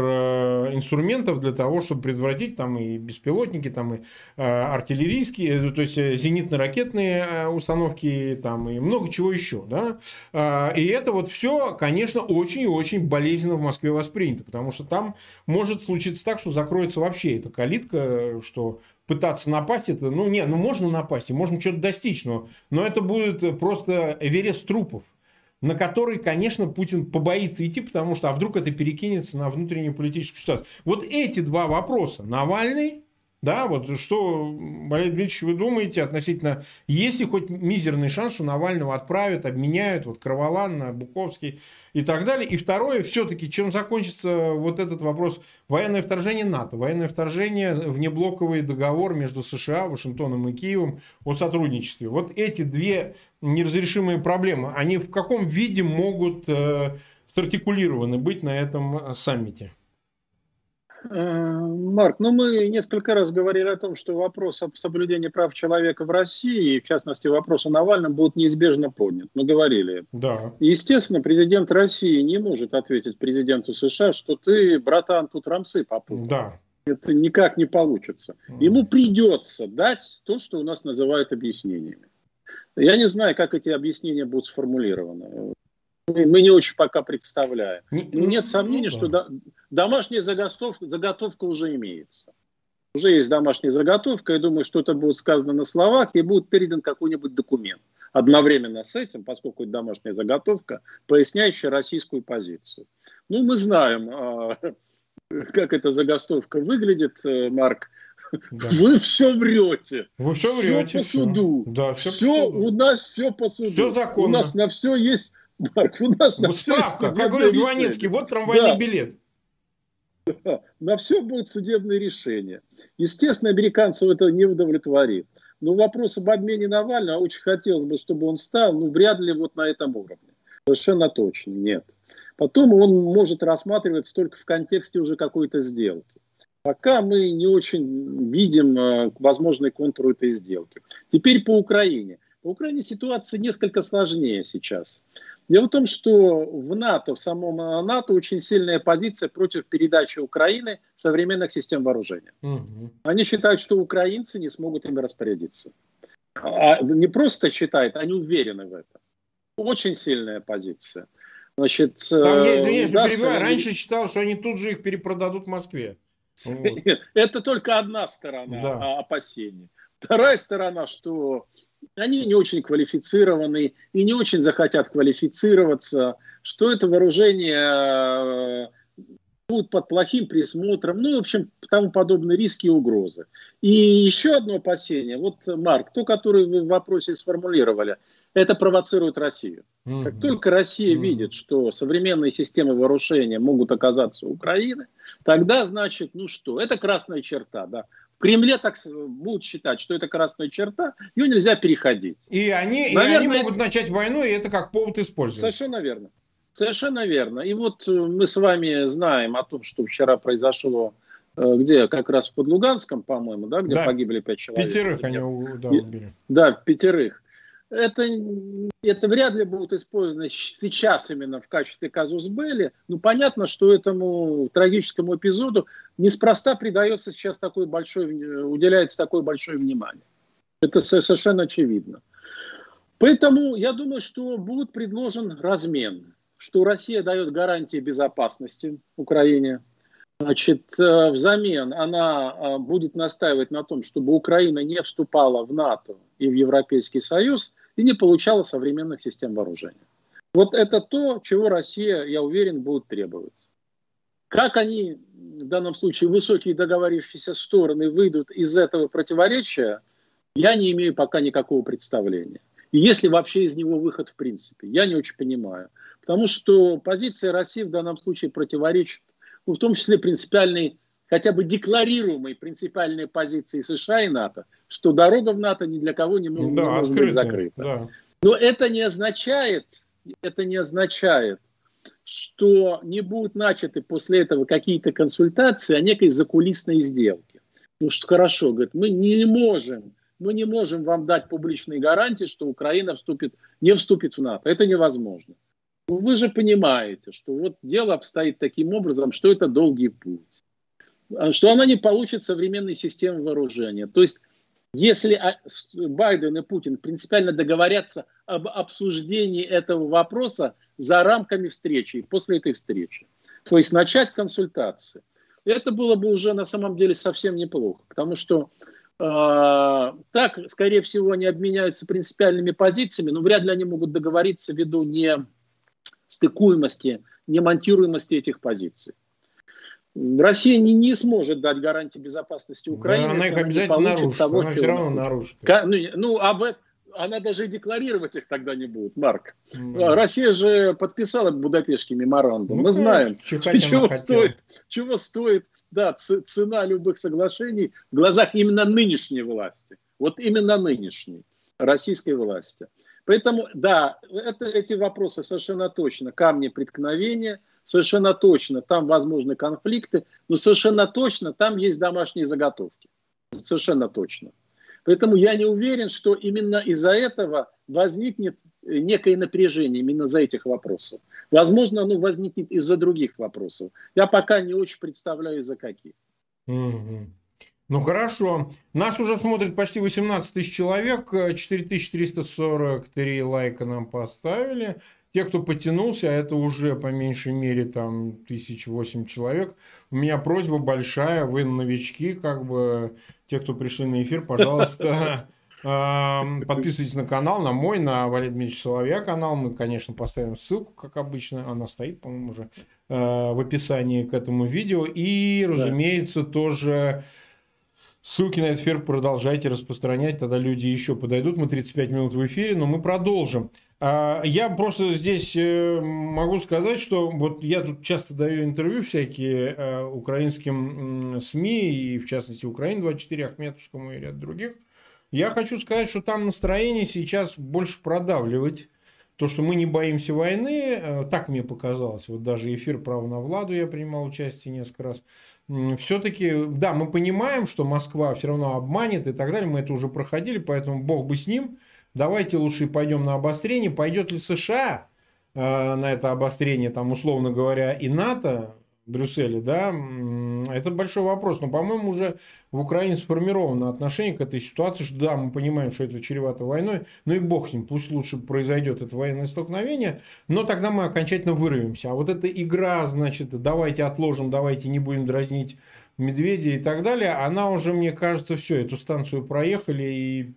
инструментов для того, чтобы предотвратить там и беспилотники, там и э, артиллерийские, э, то есть э, зенитно-ракетные установки, там и много чего еще, да. И это вот все, конечно, очень и очень болезненно в Москве воспринято, потому что там может случиться так, что закроется вообще эта калитка, что пытаться напасть это, ну не, ну можно напасть, и можно что-то достичь, но, но это будет просто Эверест трупов на который, конечно, Путин побоится идти, потому что а вдруг это перекинется на внутреннюю политическую ситуацию. Вот эти два вопроса. Навальный, да, вот что, Валерий Дмитриевич, вы думаете относительно, есть ли хоть мизерный шанс, что Навального отправят, обменяют, вот Кроволан Буковский и так далее. И второе, все-таки, чем закончится вот этот вопрос военное вторжение НАТО, военное вторжение, внеблоковый договор между США, Вашингтоном и Киевом о сотрудничестве. Вот эти две неразрешимые проблемы, они в каком виде могут э, сартикулированы быть на этом э, саммите? Э, Марк, ну мы несколько раз говорили о том, что вопрос об соблюдении прав человека в России, в частности вопрос о Навальном, будет неизбежно поднят. Мы говорили. Да. Естественно, президент России не может ответить президенту США, что ты, братан, тут рамсы попутал. Да. Это никак не получится. Ему придется дать то, что у нас называют объяснениями. Я не знаю, как эти объяснения будут сформулированы мы не очень пока представляем. Но нет сомнений, ну, да. что домашняя заготовка, заготовка уже имеется. Уже есть домашняя заготовка, я думаю, что это будет сказано на словах, и будет передан какой-нибудь документ. Одновременно с этим, поскольку это домашняя заготовка, поясняющая российскую позицию. Ну, мы знаем, а, как эта заготовка выглядит, э, Марк. Да. Вы все врете. Вы все врете. Все по суду. Да, все, все по суду. у нас все по суду. Все законно. У нас на все есть Марк, у нас на Справка, как говорит Иванецкий, вот трамвайный да. билет. На все будет судебное решение. Естественно, американцев это не удовлетворит. Но вопрос об обмене Навального, очень хотелось бы, чтобы он стал, ну, вряд ли вот на этом уровне. Совершенно точно, нет. Потом он может рассматриваться только в контексте уже какой-то сделки. Пока мы не очень видим э, возможный контур этой сделки. Теперь по Украине. По Украине ситуация несколько сложнее сейчас. Дело в том, что в НАТО, в самом э, НАТО очень сильная позиция против передачи Украины современных систем вооружения. Угу. Они считают, что украинцы не смогут ими распорядиться. А не просто считают, они уверены в этом. Очень сильная позиция. Значит, Там есть, ну, да, перебиваю, раньше читал, что они тут же их перепродадут в Москве. Это только одна сторона да. опасений. Вторая сторона, что они не очень квалифицированы и не очень захотят квалифицироваться, что это вооружение э, будут под плохим присмотром, ну, в общем, тому подобные риски и угрозы. И еще одно опасение, вот, Марк, то, которое вы в вопросе сформулировали, это провоцирует Россию. Mm-hmm. Как только Россия mm-hmm. видит, что современные системы вооружения могут оказаться у Украины, тогда, значит, ну что, это красная черта, да. Кремле так будут считать, что это красная черта, ее нельзя переходить. И они, Наверное, и они могут начать войну, и это как повод использовать. Совершенно верно. Совершенно верно. И вот э, мы с вами знаем о том, что вчера произошло, э, где как раз под Луганском, по-моему, да, где да. погибли пять человек. Пятерых они да, убили. Да, пятерых это, это вряд ли будут использованы сейчас именно в качестве казус Белли. Ну, понятно, что этому трагическому эпизоду неспроста придается сейчас такой большой, уделяется такое большое внимание. Это совершенно очевидно. Поэтому я думаю, что будет предложен размен, что Россия дает гарантии безопасности Украине. Значит, э, взамен она э, будет настаивать на том, чтобы Украина не вступала в НАТО и в Европейский Союз, и не получала современных систем вооружения. Вот это то, чего Россия, я уверен, будет требовать. Как они, в данном случае, высокие договорившиеся стороны выйдут из этого противоречия, я не имею пока никакого представления. И если вообще из него выход в принципе, я не очень понимаю. Потому что позиция России в данном случае противоречит, ну, в том числе принципиальной хотя бы декларируемой принципиальной позиции США и НАТО, что дорога в НАТО ни для кого не, может, да, не может быть закрыта. Да. Но это не означает, это не означает, что не будут начаты после этого какие-то консультации о некой закулисной сделке. Ну что хорошо, говорит, мы не можем, мы не можем вам дать публичные гарантии, что Украина вступит, не вступит в НАТО. Это невозможно. Вы же понимаете, что вот дело обстоит таким образом, что это долгий путь. А, что она не получит современной системы вооружения. То есть, если а, Байден и Путин принципиально договорятся об обсуждении этого вопроса за рамками встречи, после этой встречи, то есть начать консультации, это было бы уже на самом деле совсем неплохо, потому что э, так, скорее всего, они обменяются принципиальными позициями, но вряд ли они могут договориться ввиду не стыкуемости, не монтируемости этих позиций. Россия не, не сможет дать гарантии безопасности Украины. Да, она их обязательно нарушит. Того, она все равно нарушит. Ну, ну, об этом она даже и декларировать их тогда не будет, Марк. Mm. Россия же подписала Будапештский меморандум. Ну, Мы знаем, чего стоит, чего стоит да, цена любых соглашений в глазах именно нынешней власти. Вот именно нынешней российской власти. Поэтому, да, это, эти вопросы совершенно точно камни преткновения – совершенно точно там возможны конфликты, но совершенно точно там есть домашние заготовки. Совершенно точно. Поэтому я не уверен, что именно из-за этого возникнет некое напряжение именно за этих вопросов. Возможно, оно возникнет из-за других вопросов. Я пока не очень представляю, из-за каких. Mm-hmm. Ну хорошо. Нас уже смотрит почти 18 тысяч человек, 4343 лайка нам поставили. Те, кто потянулся, а это уже по меньшей мере там тысяч восемь человек. У меня просьба большая, вы новички, как бы те, кто пришли на эфир, пожалуйста, подписывайтесь на канал, на мой, на Валерия Дмитриевича Соловья канал. Мы, конечно, поставим ссылку, как обычно. Она стоит, по-моему, уже э, в описании к этому видео. И, разумеется, тоже Ссылки на этот эфир продолжайте распространять, тогда люди еще подойдут. Мы 35 минут в эфире, но мы продолжим. А, я просто здесь э, могу сказать, что вот я тут часто даю интервью всякие э, украинским СМИ, и в частности Украина-24, Ахметовскому и ряд других. Я хочу сказать, что там настроение сейчас больше продавливать то, что мы не боимся войны, э, так мне показалось. Вот даже эфир «Право на Владу» я принимал участие несколько раз. Все-таки, да, мы понимаем, что Москва все равно обманет и так далее. Мы это уже проходили, поэтому бог бы с ним. Давайте лучше пойдем на обострение. Пойдет ли США э, на это обострение, там, условно говоря, и НАТО, Брюсселе, да, это большой вопрос. Но, по-моему, уже в Украине сформировано отношение к этой ситуации, что да, мы понимаем, что это чревато войной, ну и бог с ним, пусть лучше произойдет это военное столкновение, но тогда мы окончательно вырвемся. А вот эта игра, значит, давайте отложим, давайте не будем дразнить медведя и так далее, она уже, мне кажется, все, эту станцию проехали и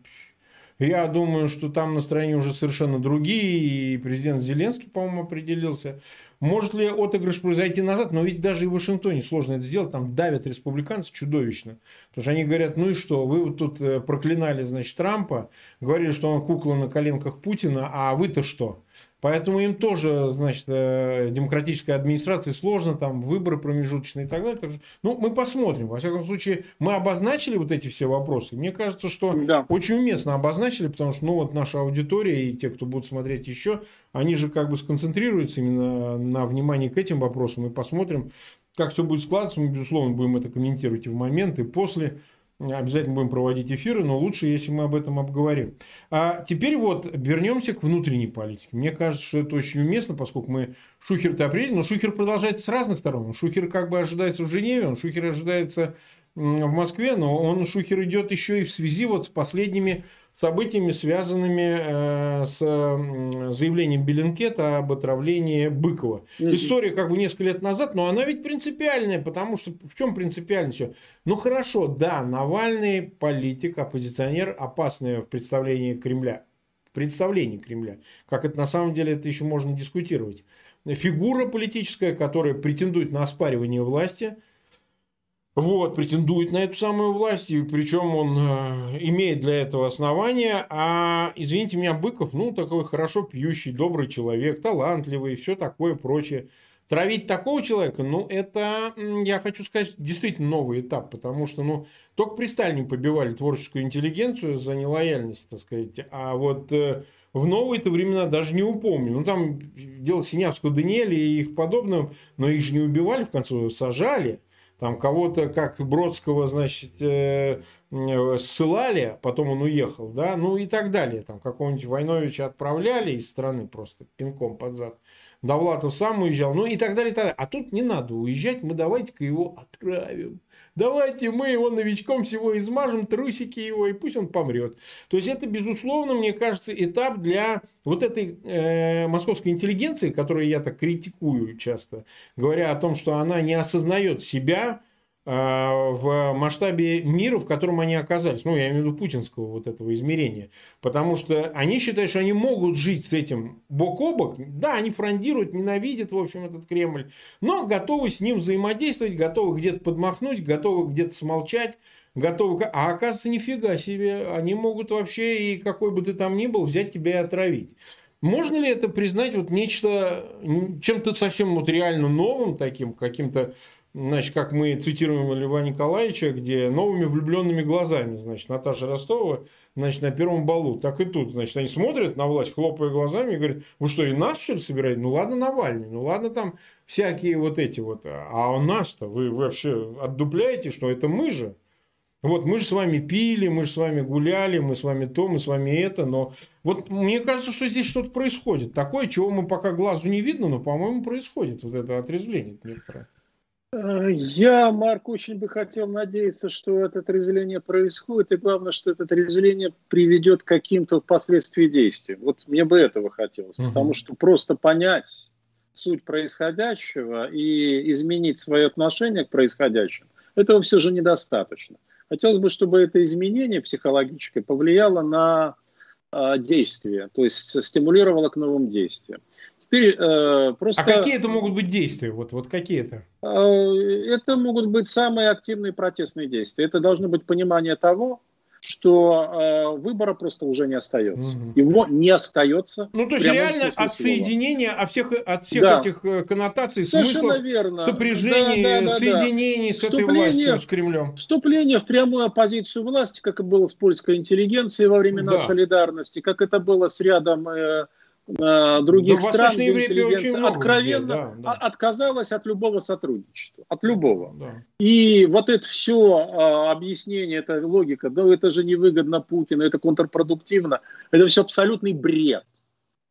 я думаю, что там настроения уже совершенно другие, и президент Зеленский, по-моему, определился. Может ли отыгрыш произойти назад? Но ведь даже и в Вашингтоне сложно это сделать. Там давят республиканцы чудовищно. Потому что они говорят, ну и что, вы вот тут э, проклинали, значит, Трампа, говорили, что он кукла на коленках Путина, а вы-то что? Поэтому им тоже, значит, э, демократической администрации сложно, там выборы промежуточные и так далее. Ну, мы посмотрим. Во всяком случае, мы обозначили вот эти все вопросы. Мне кажется, что да. очень уместно обозначили, потому что, ну, вот наша аудитория и те, кто будут смотреть еще, они же как бы сконцентрируются именно на внимании к этим вопросам. И посмотрим, как все будет складываться. Мы, безусловно, будем это комментировать и в момент, и после. Обязательно будем проводить эфиры, но лучше, если мы об этом обговорим. А теперь вот вернемся к внутренней политике. Мне кажется, что это очень уместно, поскольку мы Шухер-то определили, но Шухер продолжается с разных сторон. Шухер как бы ожидается в Женеве, он Шухер ожидается в Москве, но он Шухер идет еще и в связи вот с последними событиями, связанными э, с заявлением Беленкета об отравлении Быкова. Mm-hmm. История как бы несколько лет назад, но она ведь принципиальная, потому что в чем принципиальность все? Ну хорошо, да, Навальный политик, оппозиционер, опасный в представлении Кремля. В представлении Кремля. Как это на самом деле это еще можно дискутировать. Фигура политическая, которая претендует на оспаривание власти – вот, претендует на эту самую власть, и причем он э, имеет для этого основания. А, извините меня, Быков, ну, такой хорошо пьющий, добрый человек, талантливый, все такое прочее. Травить такого человека, ну, это, я хочу сказать, действительно новый этап, потому что, ну, только при Сталине побивали творческую интеллигенцию за нелояльность, так сказать, а вот э, в новые-то времена даже не упомню. Ну, там дело Синявского Даниэля и их подобного, но их же не убивали, в конце сажали там кого-то, как Бродского, значит, э, ссылали, потом он уехал, да, ну и так далее. Там какого-нибудь Войновича отправляли из страны просто пинком под зад. Довлатов сам уезжал, ну и так далее, и так далее. А тут не надо уезжать, мы давайте-ка его отправим. Давайте мы его новичком всего измажем, трусики его, и пусть он помрет. То есть это, безусловно, мне кажется, этап для вот этой э, московской интеллигенции, которую я так критикую часто, говоря о том, что она не осознает себя, в масштабе мира, в котором они оказались. Ну, я имею в виду путинского вот этого измерения. Потому что они считают, что они могут жить с этим бок о бок. Да, они фрондируют, ненавидят, в общем, этот Кремль. Но готовы с ним взаимодействовать, готовы где-то подмахнуть, готовы где-то смолчать. Готовы... А оказывается, нифига себе. Они могут вообще, и какой бы ты там ни был, взять тебя и отравить. Можно ли это признать вот нечто, чем-то совсем вот реально новым таким, каким-то значит, как мы цитируем Льва Николаевича, где новыми влюбленными глазами, значит, Наташа Ростова, значит, на первом балу. Так и тут, значит, они смотрят на власть, хлопая глазами и говорят, вы что, и нас, что ли, собираете? Ну, ладно, Навальный, ну, ладно, там всякие вот эти вот. А у нас-то вы вообще отдупляете, что это мы же. Вот мы же с вами пили, мы же с вами гуляли, мы с вами то, мы с вами это, но вот мне кажется, что здесь что-то происходит. Такое, чего мы пока глазу не видно, но, по-моему, происходит вот это отрезвление некоторое. Э, я, Марк, очень бы хотел надеяться, что это отрезвление происходит, и главное, что это отрезвление приведет к каким-то впоследствии действиям. Вот мне бы этого хотелось, угу. потому что просто понять суть происходящего и изменить свое отношение к происходящему, этого все же недостаточно. Хотелось бы, чтобы это изменение психологическое повлияло на э, действие, то есть стимулировало к новым действиям. Теперь, э, просто... А какие это могут быть действия? Вот, вот какие это? Э, это могут быть самые активные протестные действия. Это должно быть понимание того, что э, выбора просто уже не остается. Угу. Его не остается. Ну, то есть реально отсоединение от всех, от всех да. этих э, коннотаций, смыслов, верно. сопряжений, да, да, да, соединений да. с этой властью, с Кремлем. Вступление в прямую оппозицию власти, как и было с польской интеллигенцией во времена да. солидарности, как это было с рядом Э, других да, стран, где интеллигенция откровенно да, да. отказалась от любого сотрудничества, от любого. Да. И вот это все а, объяснение, эта логика, да это же невыгодно Путину, это контрпродуктивно, это все абсолютный бред.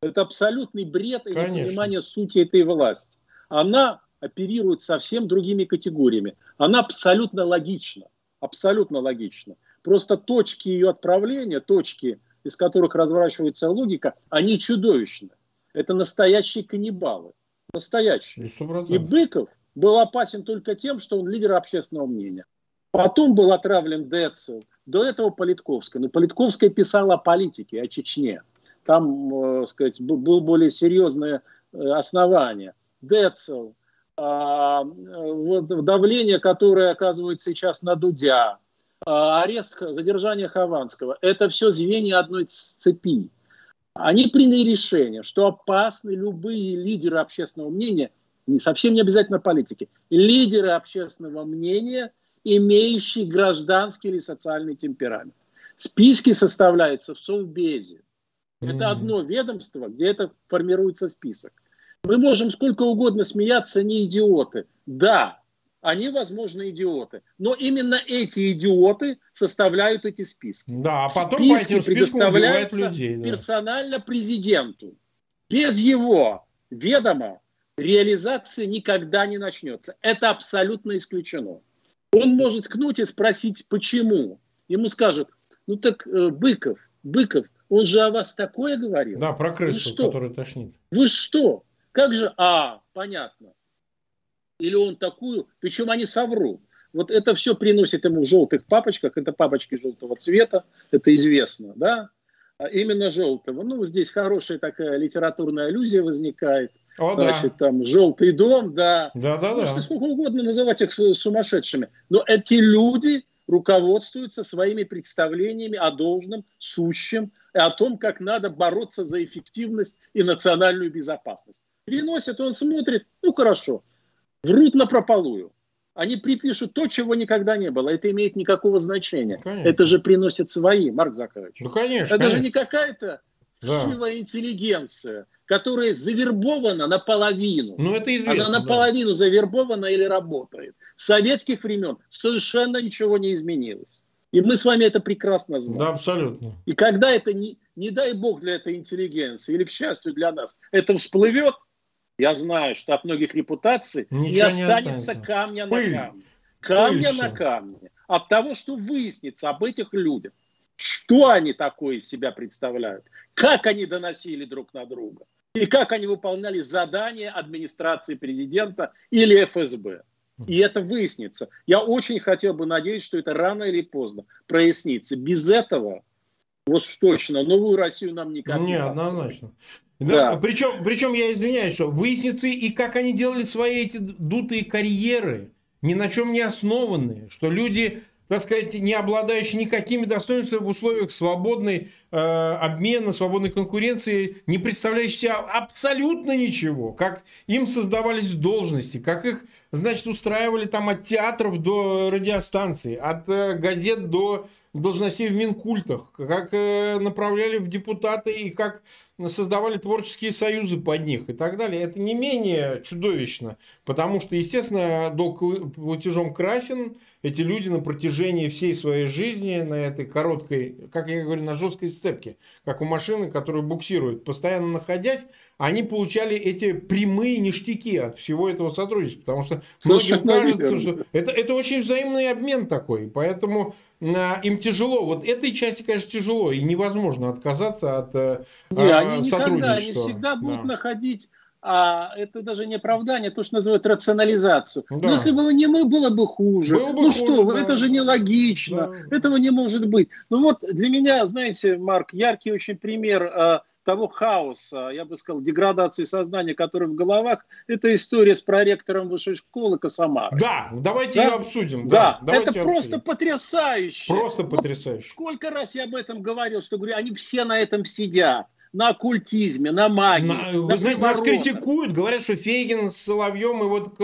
Это абсолютный бред и непонимание сути этой власти. Она оперирует совсем другими категориями. Она абсолютно логична. Абсолютно логична. Просто точки ее отправления, точки из которых разворачивается логика, они чудовищны. Это настоящие каннибалы. Настоящие. И Быков был опасен только тем, что он лидер общественного мнения. Потом был отравлен Децл. До этого Политковская. Но Политковская писала о политике, о Чечне. Там, э, сказать, было более серьезное э, основание. Децл, э, давление, которое оказывается сейчас на Дудя, а, арест, задержание Хованского, это все звенья одной цепи. Они приняли решение, что опасны любые лидеры общественного мнения, не совсем не обязательно политики, лидеры общественного мнения, имеющие гражданский или социальный темперамент. Списки составляются в Совбезе. Это одно ведомство, где это формируется список. Мы можем сколько угодно смеяться, не идиоты. Да, они, возможно, идиоты. Но именно эти идиоты составляют эти списки. Да, а потом списки по этим предоставляются людей, да. персонально президенту. Без его ведома реализация никогда не начнется. Это абсолютно исключено. Он может ткнуть и спросить, почему. Ему скажут, ну так э, Быков, Быков, он же о вас такое говорил. Да, про крысу, который тошнит. Вы что? Как же? А, понятно или он такую, причем они соврут. Вот это все приносит ему в желтых папочках, это папочки желтого цвета, это известно, да, а именно желтого. Ну, здесь хорошая такая литературная аллюзия возникает. О, Значит, да. там желтый дом, да. Да, да, Можете да. сколько угодно называть их сумасшедшими. Но эти люди руководствуются своими представлениями о должном, сущем, и о том, как надо бороться за эффективность и национальную безопасность. Приносит, он смотрит, ну хорошо, врут на прополую. Они припишут то, чего никогда не было. Это имеет никакого значения. Конечно. Это же приносит свои, Марк Захарович. Ну, конечно. Это конечно. же не какая-то да. интеллигенция, которая завербована наполовину. Ну, это известно. Она наполовину да. завербована или работает. С советских времен совершенно ничего не изменилось. И мы с вами это прекрасно знаем. Да, абсолютно. И когда это, не, не дай бог для этой интеллигенции, или к счастью для нас, это всплывет, я знаю, что от многих репутаций Ничего не останется, не камня Пыль. на камне. Камня Пыль на камне. От того, что выяснится об этих людях. Что они такое из себя представляют? Как они доносили друг на друга? И как они выполняли задания администрации президента или ФСБ? И это выяснится. Я очень хотел бы надеяться, что это рано или поздно прояснится. Без этого, вот точно, новую Россию нам никак не Не, однозначно. Да. Причем, причем я извиняюсь, что выяснится и как они делали свои эти дутые карьеры, ни на чем не основанные, что люди, так сказать, не обладающие никакими достоинствами в условиях свободной э, обмена, свободной конкуренции, не представляющие себя абсолютно ничего, как им создавались должности, как их значит, устраивали там от театров до радиостанций, от э, газет до должностей в Минкультах, как э, направляли в депутаты и как создавали творческие союзы под них и так далее. Это не менее чудовищно, потому что, естественно, долг платежом красен. Эти люди на протяжении всей своей жизни на этой короткой, как я говорю, на жесткой сцепке, как у машины, которая буксирует, постоянно находясь, они получали эти прямые ништяки от всего этого сотрудничества. Потому что многим кажется, что это, это очень взаимный обмен такой. Поэтому а, им тяжело. Вот этой части, конечно, тяжело. И невозможно отказаться от э, не, а, они никогда, они всегда будут да. находить а это даже не оправдание, то, что называют рационализацию. Да. Но если бы не мы, было бы хуже. Было бы ну хуже, что, да. это же нелогично, да. этого не может быть. Ну вот для меня, знаете, Марк, яркий очень пример а, того хаоса, я бы сказал, деградации сознания, который в головах, это история с проректором высшей школы Косомары. Да, давайте да? ее обсудим. Да, да это просто обсудим. потрясающе. Просто потрясающе. Вот сколько раз я об этом говорил, что говорю, они все на этом сидят на оккультизме, на магии. На, на вы знаете, нас критикуют, говорят, что Фейгин с Соловьем и вот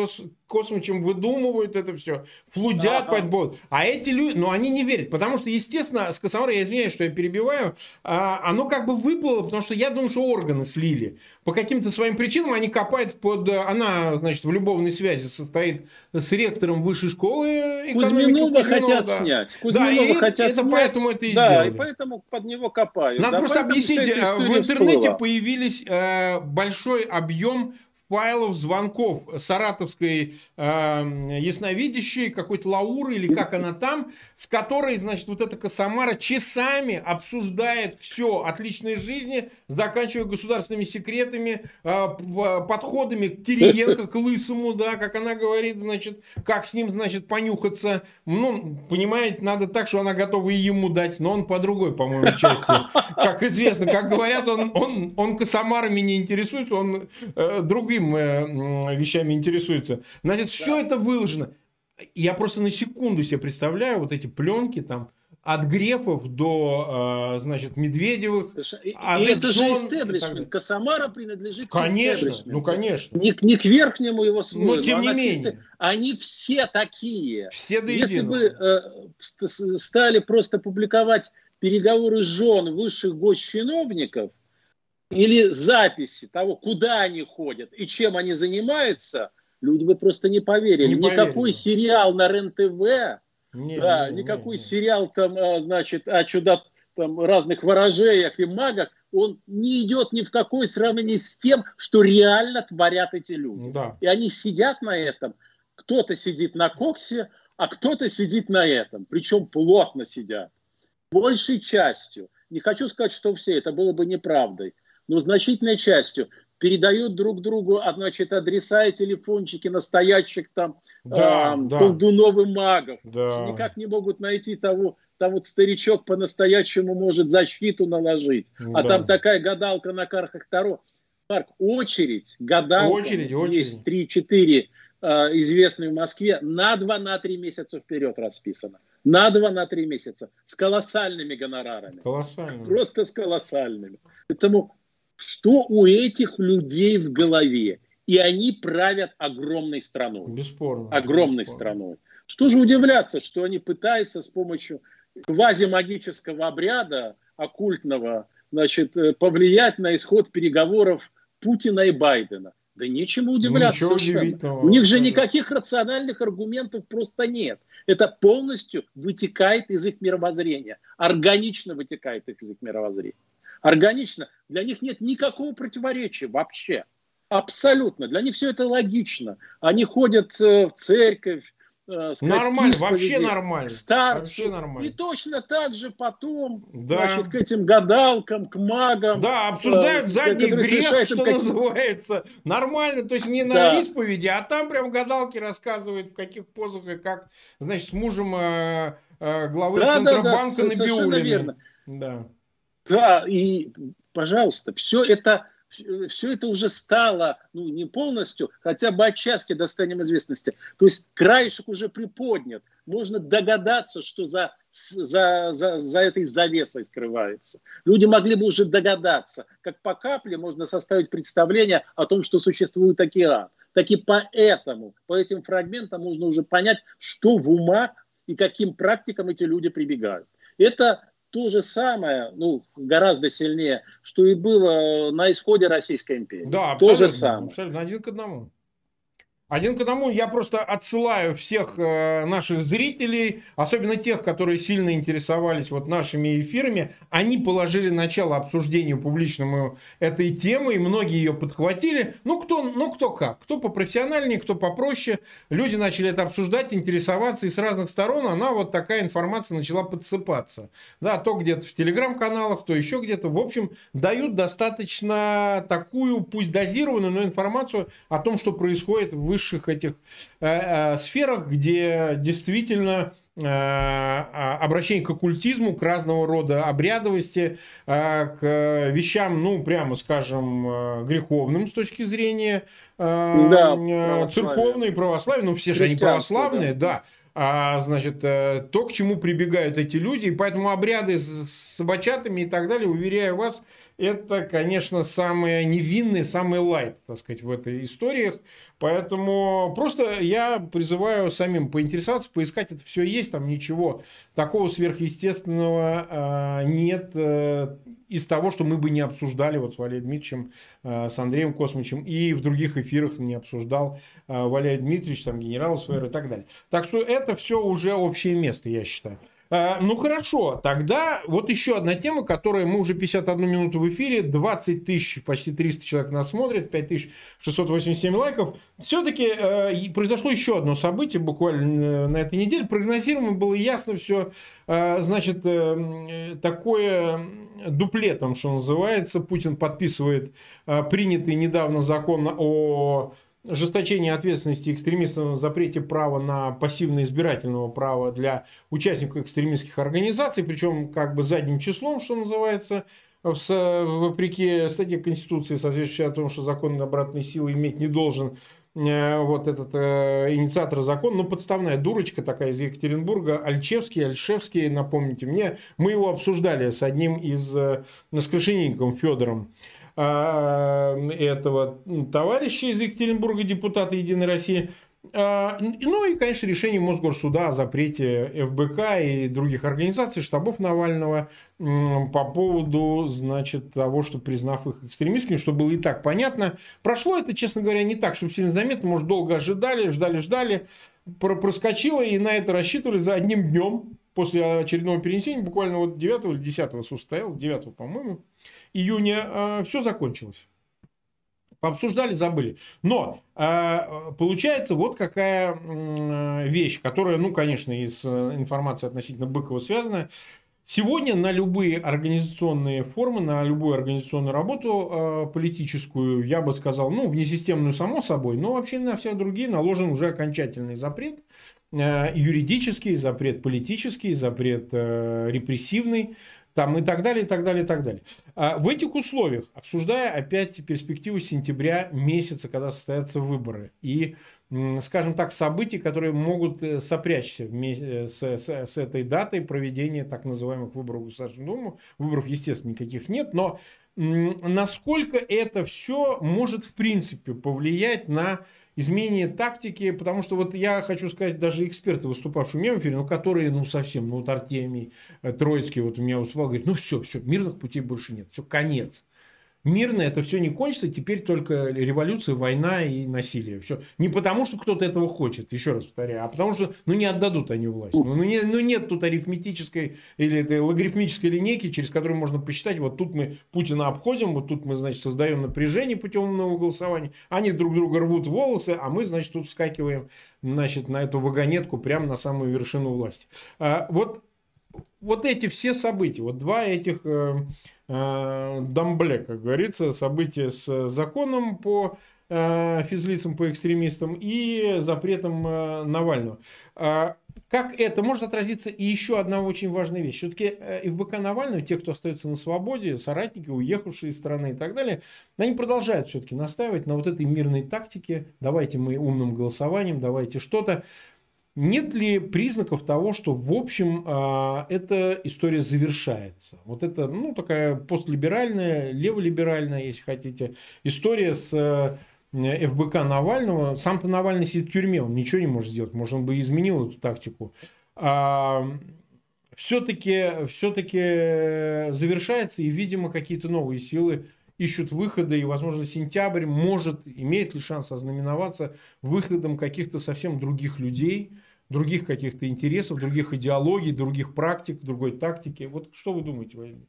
Космичем выдумывают это все, флудят ага. под бот. А эти люди, ну, они не верят, потому что, естественно, с Косомара, я извиняюсь, что я перебиваю, а, оно как бы выплыло, потому что я думаю, что органы слили. По каким-то своим причинам они копают под... Она, значит, в любовной связи состоит с ректором высшей школы Кузьминова, Кузьминова хотят да. снять. Кузьминова да, хотят это снять. поэтому это и да, сделали. и поэтому под него копают. Надо да, просто объяснить, э, в интернете всплыла. появились э, большой объем файлов звонков саратовской э, ясновидящей, какой-то Лауры или как она там, с которой, значит, вот эта Косомара часами обсуждает все от личной жизни, заканчивая государственными секретами, э, подходами к Кириенко, к Лысому, да, как она говорит, значит, как с ним, значит, понюхаться. Ну, понимаете, надо так, что она готова и ему дать, но он по другой, по-моему, части. Как известно, как говорят, он, он, он Косомарами не интересуется, он э, другие другим э, вещами интересуется. Значит, все да. это выложено. Я просто на секунду себе представляю вот эти пленки там, от Грефов до, э, значит, Медведевых. И, и это же истеблишмент. Косомара принадлежит конечно, Ну, конечно. Не, не к верхнему его слою. Но, тем не менее. Истеб... Они все такие. Все до Если бы э, стали просто публиковать переговоры жен высших госчиновников, или записи того, куда они ходят и чем они занимаются, люди бы просто не поверили. Не Никакой поверили. сериал на РЕН-ТВ, не, да, не, никакой не, сериал там, а, значит, о чудо там, разных ворожеях и магах, он не идет ни в какое сравнение с тем, что реально творят эти люди. Да. И они сидят на этом. Кто-то сидит на коксе, а кто-то сидит на этом. Причем плотно сидят. Большей частью. Не хочу сказать, что все, это было бы неправдой но значительной частью передают друг другу, а, значит, адреса и телефончики настоящих там да, э, да. колдунов и магов. Да. Никак не могут найти того, там вот старичок по-настоящему может защиту наложить, а да. там такая гадалка на кархах Таро. Марк, очередь гадалка очередь, очередь. есть 3-4 э, известные в Москве, на 2-3 на месяца вперед расписано. На 2-3 на месяца. С колоссальными гонорарами. Колоссальными. Просто с колоссальными. Поэтому что у этих людей в голове. И они правят огромной страной. Бесспорно. Огромной бесспорно. страной. Что же удивляться, что они пытаются с помощью квазимагического обряда оккультного значит, э, повлиять на исход переговоров Путина и Байдена. Да нечему удивляться ну, совершенно. У них же никаких рациональных аргументов просто нет. Это полностью вытекает из их мировоззрения. Органично вытекает из их мировоззрения органично, для них нет никакого противоречия вообще. Абсолютно. Для них все это логично. Они ходят э, в церковь, э, сказать, нормально, вообще нормально. Старцу. Вообще нормально. И точно так же потом да. значит, к этим гадалкам, к магам. Да, обсуждают э, задний грех, что какие... называется. Нормально, то есть не на да. исповеди, а там прям гадалки рассказывают, в каких позах и как, значит, с мужем э, э, главы да, Центробанка да, да, Набиулиной. верно. Да. Да, и, пожалуйста, все это, все это уже стало, ну, не полностью, хотя бы отчасти достанем известности. То есть краешек уже приподнят. Можно догадаться, что за, за, за, за этой завесой скрывается. Люди могли бы уже догадаться, как по капле можно составить представление о том, что существует океан. Так и поэтому, по этим фрагментам можно уже понять, что в умах и каким практикам эти люди прибегают. Это то же самое, ну, гораздо сильнее, что и было на исходе Российской империи. Да, абсолютно, то же самое. абсолютно один к одному. Один к одному я просто отсылаю всех э, наших зрителей, особенно тех, которые сильно интересовались вот нашими эфирами. Они положили начало обсуждению публичному этой темы, и многие ее подхватили. Ну, кто, ну, кто как. Кто попрофессиональнее, кто попроще. Люди начали это обсуждать, интересоваться, и с разных сторон она вот такая информация начала подсыпаться. Да, то где-то в телеграм-каналах, то еще где-то. В общем, дают достаточно такую, пусть дозированную, но информацию о том, что происходит в высших этих э, э, сферах, где действительно э, а, обращение к оккультизму, к разного рода обрядовости, к вещам, ну, прямо скажем, греховным с точки зрения да, церковной, православной, ну, все же они православные, да. да. А, значит, то, к чему прибегают эти люди, и поэтому обряды с собачатами и так далее, уверяю вас, это, конечно, самые невинные, самые лайт, так сказать, в этой историях. Поэтому просто я призываю самим поинтересоваться, поискать, это все есть, там ничего такого сверхъестественного э, нет э, из того, что мы бы не обсуждали вот с Валерием Дмитриевичем, э, с Андреем Космичем и в других эфирах не обсуждал Валерий Дмитриевич, там генерал СВР и так далее. Так что это все уже общее место, я считаю. Э, ну хорошо, тогда вот еще одна тема, которая мы уже 51 минуту в эфире, 20 тысяч, почти 300 человек нас смотрят, 5687 лайков. Все-таки э, произошло еще одно событие буквально э, на этой неделе. Прогнозируемо было ясно все. Э, значит, э, такое дуплетом, что называется. Путин подписывает э, принятый недавно закон о ожесточение ответственности экстремистов запрете права на пассивное избирательного права для участников экстремистских организаций, причем как бы задним числом, что называется, вопреки статье Конституции, соответствующей о том, что закон обратной силы иметь не должен э, вот этот э, инициатор закона, ну, подставная дурочка такая из Екатеринбурга, Альчевский, Альшевский, напомните мне, мы его обсуждали с одним из, э, с Федором. А, этого товарища из Екатеринбурга, депутата Единой России. А, ну и, конечно, решение Мосгорсуда о запрете ФБК и других организаций, штабов Навального по поводу, значит, того, что признав их экстремистскими, что было и так понятно. Прошло это, честно говоря, не так, чтобы сильно заметно. Может, долго ожидали, ждали, ждали. Проскочило и на это рассчитывали за одним днем после очередного перенесения, буквально вот 9 или 10 состоял, 9, по-моему, июня э, все закончилось. Пообсуждали, забыли. Но э, получается вот какая э, вещь, которая, ну, конечно, из информации относительно Быкова связана. Сегодня на любые организационные формы, на любую организационную работу политическую, я бы сказал, ну, внесистемную само собой, но вообще на все другие наложен уже окончательный запрет. Юридический, запрет политический, запрет репрессивный там и так далее, и так далее, и так далее. А в этих условиях, обсуждая опять перспективу сентября месяца, когда состоятся выборы, и, скажем так, события, которые могут э, сопрячься вместе с, с, с этой датой проведения так называемых выборов в Государственную Думу, выборов, естественно, никаких нет, но насколько это все может, в принципе, повлиять на изменение тактики, потому что вот я хочу сказать, даже эксперты, выступавшие у меня в эфире, ну, которые, ну, совсем, ну, вот Артемий э, Троицкий вот у меня выступал, говорит, ну, все, все, мирных путей больше нет, все, конец мирно это все не кончится, теперь только революция, война и насилие. Все. Не потому, что кто-то этого хочет, еще раз повторяю, а потому что ну, не отдадут они власть. Ну, ну, не, ну нет тут арифметической или этой логарифмической линейки, через которую можно посчитать, вот тут мы Путина обходим, вот тут мы, значит, создаем напряжение путем умного голосования, они друг друга рвут волосы, а мы, значит, тут вскакиваем значит, на эту вагонетку прямо на самую вершину власти. А, вот, вот эти все события, вот два этих э, Э, Дамбле, как говорится, события с законом по э, физлицам, по экстремистам и запретом э, Навального. Как это может отразиться и еще одна очень важная вещь. Все-таки ФБК Навального, те, кто остается на свободе, соратники, уехавшие из страны и так далее, они продолжают все-таки настаивать на вот этой мирной тактике. Давайте мы умным голосованием, давайте что-то. Нет ли признаков того, что, в общем, а, эта история завершается? Вот это, ну, такая постлиберальная, леволиберальная, если хотите, история с э, ФБК Навального. Сам-то Навальный сидит в тюрьме, он ничего не может сделать. Может, он бы изменил эту тактику. А, все-таки все завершается, и, видимо, какие-то новые силы ищут выходы, и, возможно, сентябрь может, имеет ли шанс ознаменоваться выходом каких-то совсем других людей, других каких-то интересов, других идеологий, других практик, другой тактики. Вот что вы думаете, Владимир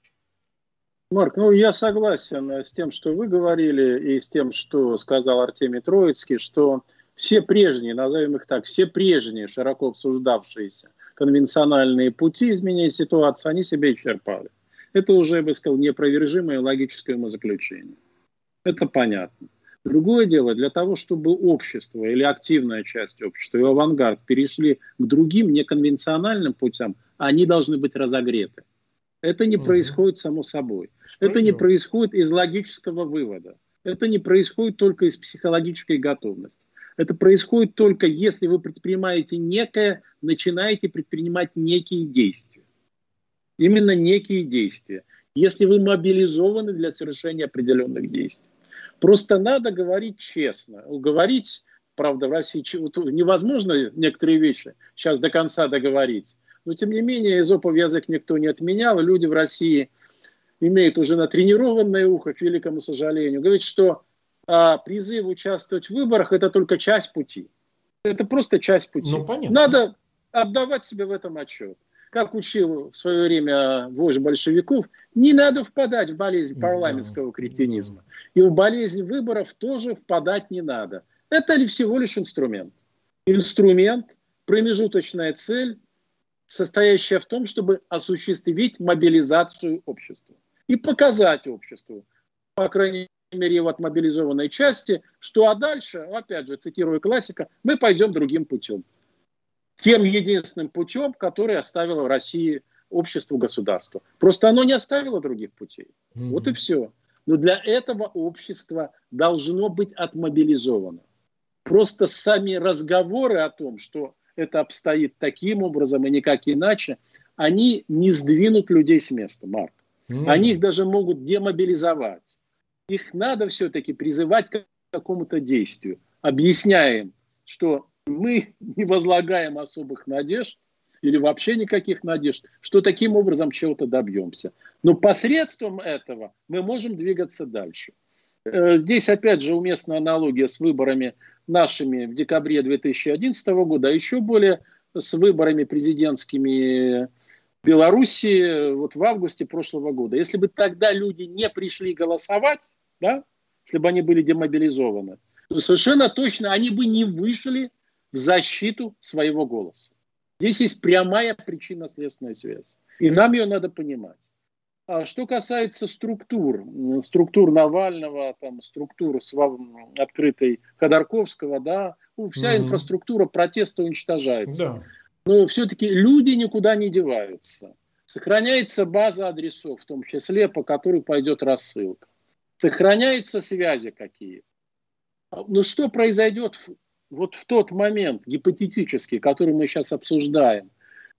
Марк, ну я согласен с тем, что вы говорили, и с тем, что сказал Артемий Троицкий, что все прежние, назовем их так, все прежние, широко обсуждавшиеся конвенциональные пути изменения ситуации, они себя исчерпали. Это уже, я бы сказал, непровержимое логическое умозаключение. Это понятно. Другое дело, для того, чтобы общество или активная часть общества и авангард перешли к другим неконвенциональным путям, они должны быть разогреты. Это не угу. происходит само собой. Это не происходит из логического вывода. Это не происходит только из психологической готовности. Это происходит только если вы предпринимаете некое, начинаете предпринимать некие действия. Именно некие действия. Если вы мобилизованы для совершения определенных действий. Просто надо говорить честно. Говорить, правда, в России невозможно некоторые вещи сейчас до конца договорить. Но, тем не менее, изопов язык никто не отменял. Люди в России имеют уже натренированное ухо, к великому сожалению. Говорит, что а, призыв участвовать в выборах – это только часть пути. Это просто часть пути. Ну, понятно. Надо отдавать себе в этом отчет. Как учил в свое время вождь большевиков, не надо впадать в болезнь парламентского кретинизма. И в болезнь выборов тоже впадать не надо. Это ли всего лишь инструмент? Инструмент, промежуточная цель, состоящая в том, чтобы осуществить мобилизацию общества и показать обществу, по крайней мере, его от мобилизованной части, что а дальше, опять же, цитирую классика, мы пойдем другим путем. Тем единственным путем, который оставило в России обществу государство. Просто оно не оставило других путей. Mm-hmm. Вот и все. Но для этого общество должно быть отмобилизовано. Просто сами разговоры о том, что это обстоит таким образом и никак иначе, они не сдвинут людей с места, Марк. Mm. Они их даже могут демобилизовать. Их надо все-таки призывать к какому-то действию, объясняя им, что мы не возлагаем особых надежд или вообще никаких надежд, что таким образом чего-то добьемся. Но посредством этого мы можем двигаться дальше. Э, здесь опять же уместна аналогия с выборами нашими в декабре 2011 года, а еще более с выборами президентскими Белоруссии вот в августе прошлого года. Если бы тогда люди не пришли голосовать, да, если бы они были демобилизованы, то совершенно точно они бы не вышли в защиту своего голоса. Здесь есть прямая причинно-следственная связь. И нам ее надо понимать. А что касается структур, структур Навального, там, структур открытой Ходорковского, да, ну, вся mm-hmm. инфраструктура протеста уничтожается. Да. Но все-таки люди никуда не деваются. Сохраняется база адресов, в том числе, по которой пойдет рассылка. Сохраняются связи какие. Но что произойдет вот в тот момент гипотетический, который мы сейчас обсуждаем,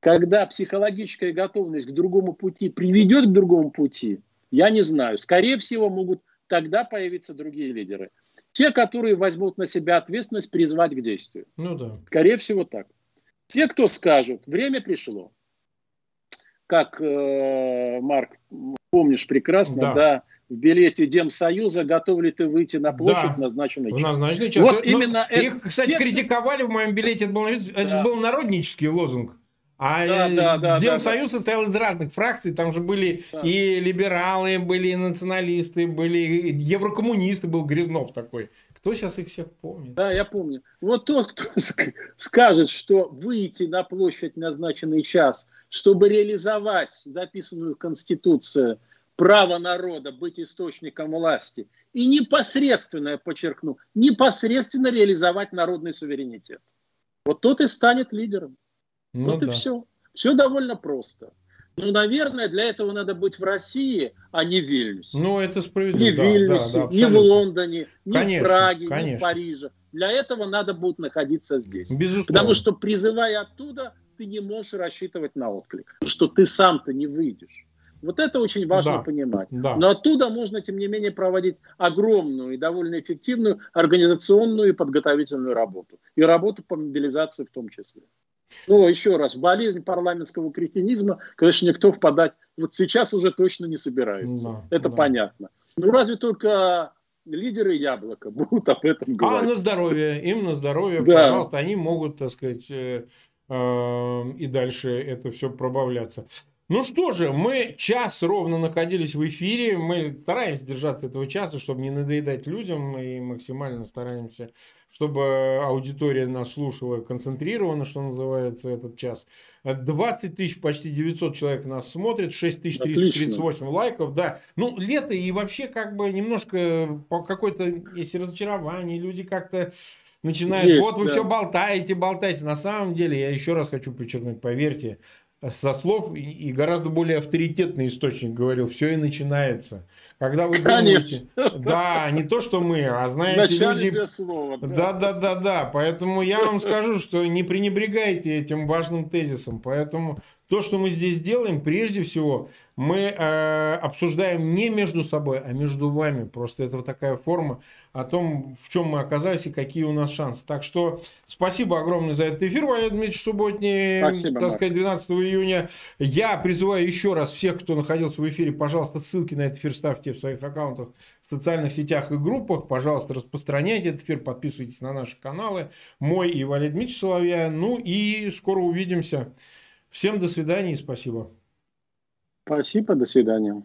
когда психологическая готовность к другому пути приведет к другому пути, я не знаю. Скорее всего, могут тогда появиться другие лидеры. Те, которые возьмут на себя ответственность призвать к действию. Ну да. Скорее всего так. Те, кто скажут, время пришло. Как э, Марк, помнишь прекрасно, да. да, в билете Демсоюза, готов ли ты выйти на площадь да. назначенный час. Назначенный час. Вот Но именно их, это... кстати, критиковали в моем билете, это был, да. это был народнический лозунг. А да, да, да, Демсоюз да, состоял из разных фракций. Там же были да. и либералы, были и националисты, были еврокоммунисты, был Грязнов такой. Кто сейчас их всех помнит? Да, я помню. Вот тот, кто скажет, что выйти на площадь назначенный час, чтобы реализовать записанную в Конституцию право народа быть источником власти и непосредственно, я подчеркну, непосредственно реализовать народный суверенитет. Вот тот и станет лидером. Ну, вот да. и все. Все довольно просто. Ну, наверное, для этого надо быть в России, а не в Вильнюсе. Ну, это справедливо. Не в Вильнюсе, да, да, не в Лондоне, не конечно, в Праге, конечно. не в Париже. Для этого надо будет находиться здесь. Безусловно. Потому что, призывая оттуда, ты не можешь рассчитывать на отклик. Что ты сам-то не выйдешь. Вот это очень важно да, понимать. Да. Но оттуда можно, тем не менее, проводить огромную и довольно эффективную организационную и подготовительную работу. И работу по мобилизации в том числе. Ну, еще раз, болезнь парламентского кретинизма, конечно, никто впадать вот сейчас уже точно не собирается. Да, это да. понятно. Ну, разве только лидеры яблока будут об этом говорить. А на здоровье, им на здоровье, да. пожалуйста, они могут, так сказать, э, э, и дальше это все пробавляться. Ну что же, мы час ровно находились в эфире. Мы стараемся держаться этого часа, чтобы не надоедать людям. И максимально стараемся, чтобы аудитория нас слушала концентрированно, что называется, этот час. 20 тысяч, почти 900 человек нас смотрит, 6338 лайков. Да, ну лето и вообще как бы немножко по какой-то, если разочарование, люди как-то начинают, Есть, вот вы да. все болтаете, болтаете. На самом деле, я еще раз хочу подчеркнуть, поверьте, со слов и гораздо более авторитетный источник говорил, все и начинается. Когда вы думаете, да, не то, что мы, а знаете, люди... Слова, да. да, да, да, да. Поэтому я вам скажу, что не пренебрегайте этим важным тезисом. Поэтому то, что мы здесь делаем, прежде всего, мы э, обсуждаем не между собой, а между вами. Просто это вот такая форма о том, в чем мы оказались и какие у нас шансы. Так что спасибо огромное за этот эфир, Валерий Дмитриевич Субботний, спасибо, так сказать, 12 июня. Я призываю еще раз всех, кто находился в эфире, пожалуйста, ссылки на этот эфир ставьте в своих аккаунтах в социальных сетях и группах. Пожалуйста, распространяйте этот эфир, подписывайтесь на наши каналы. Мой и Валерий Дмитриевич Соловья. Ну и скоро увидимся. Всем до свидания и спасибо. Спасибо, до свидания.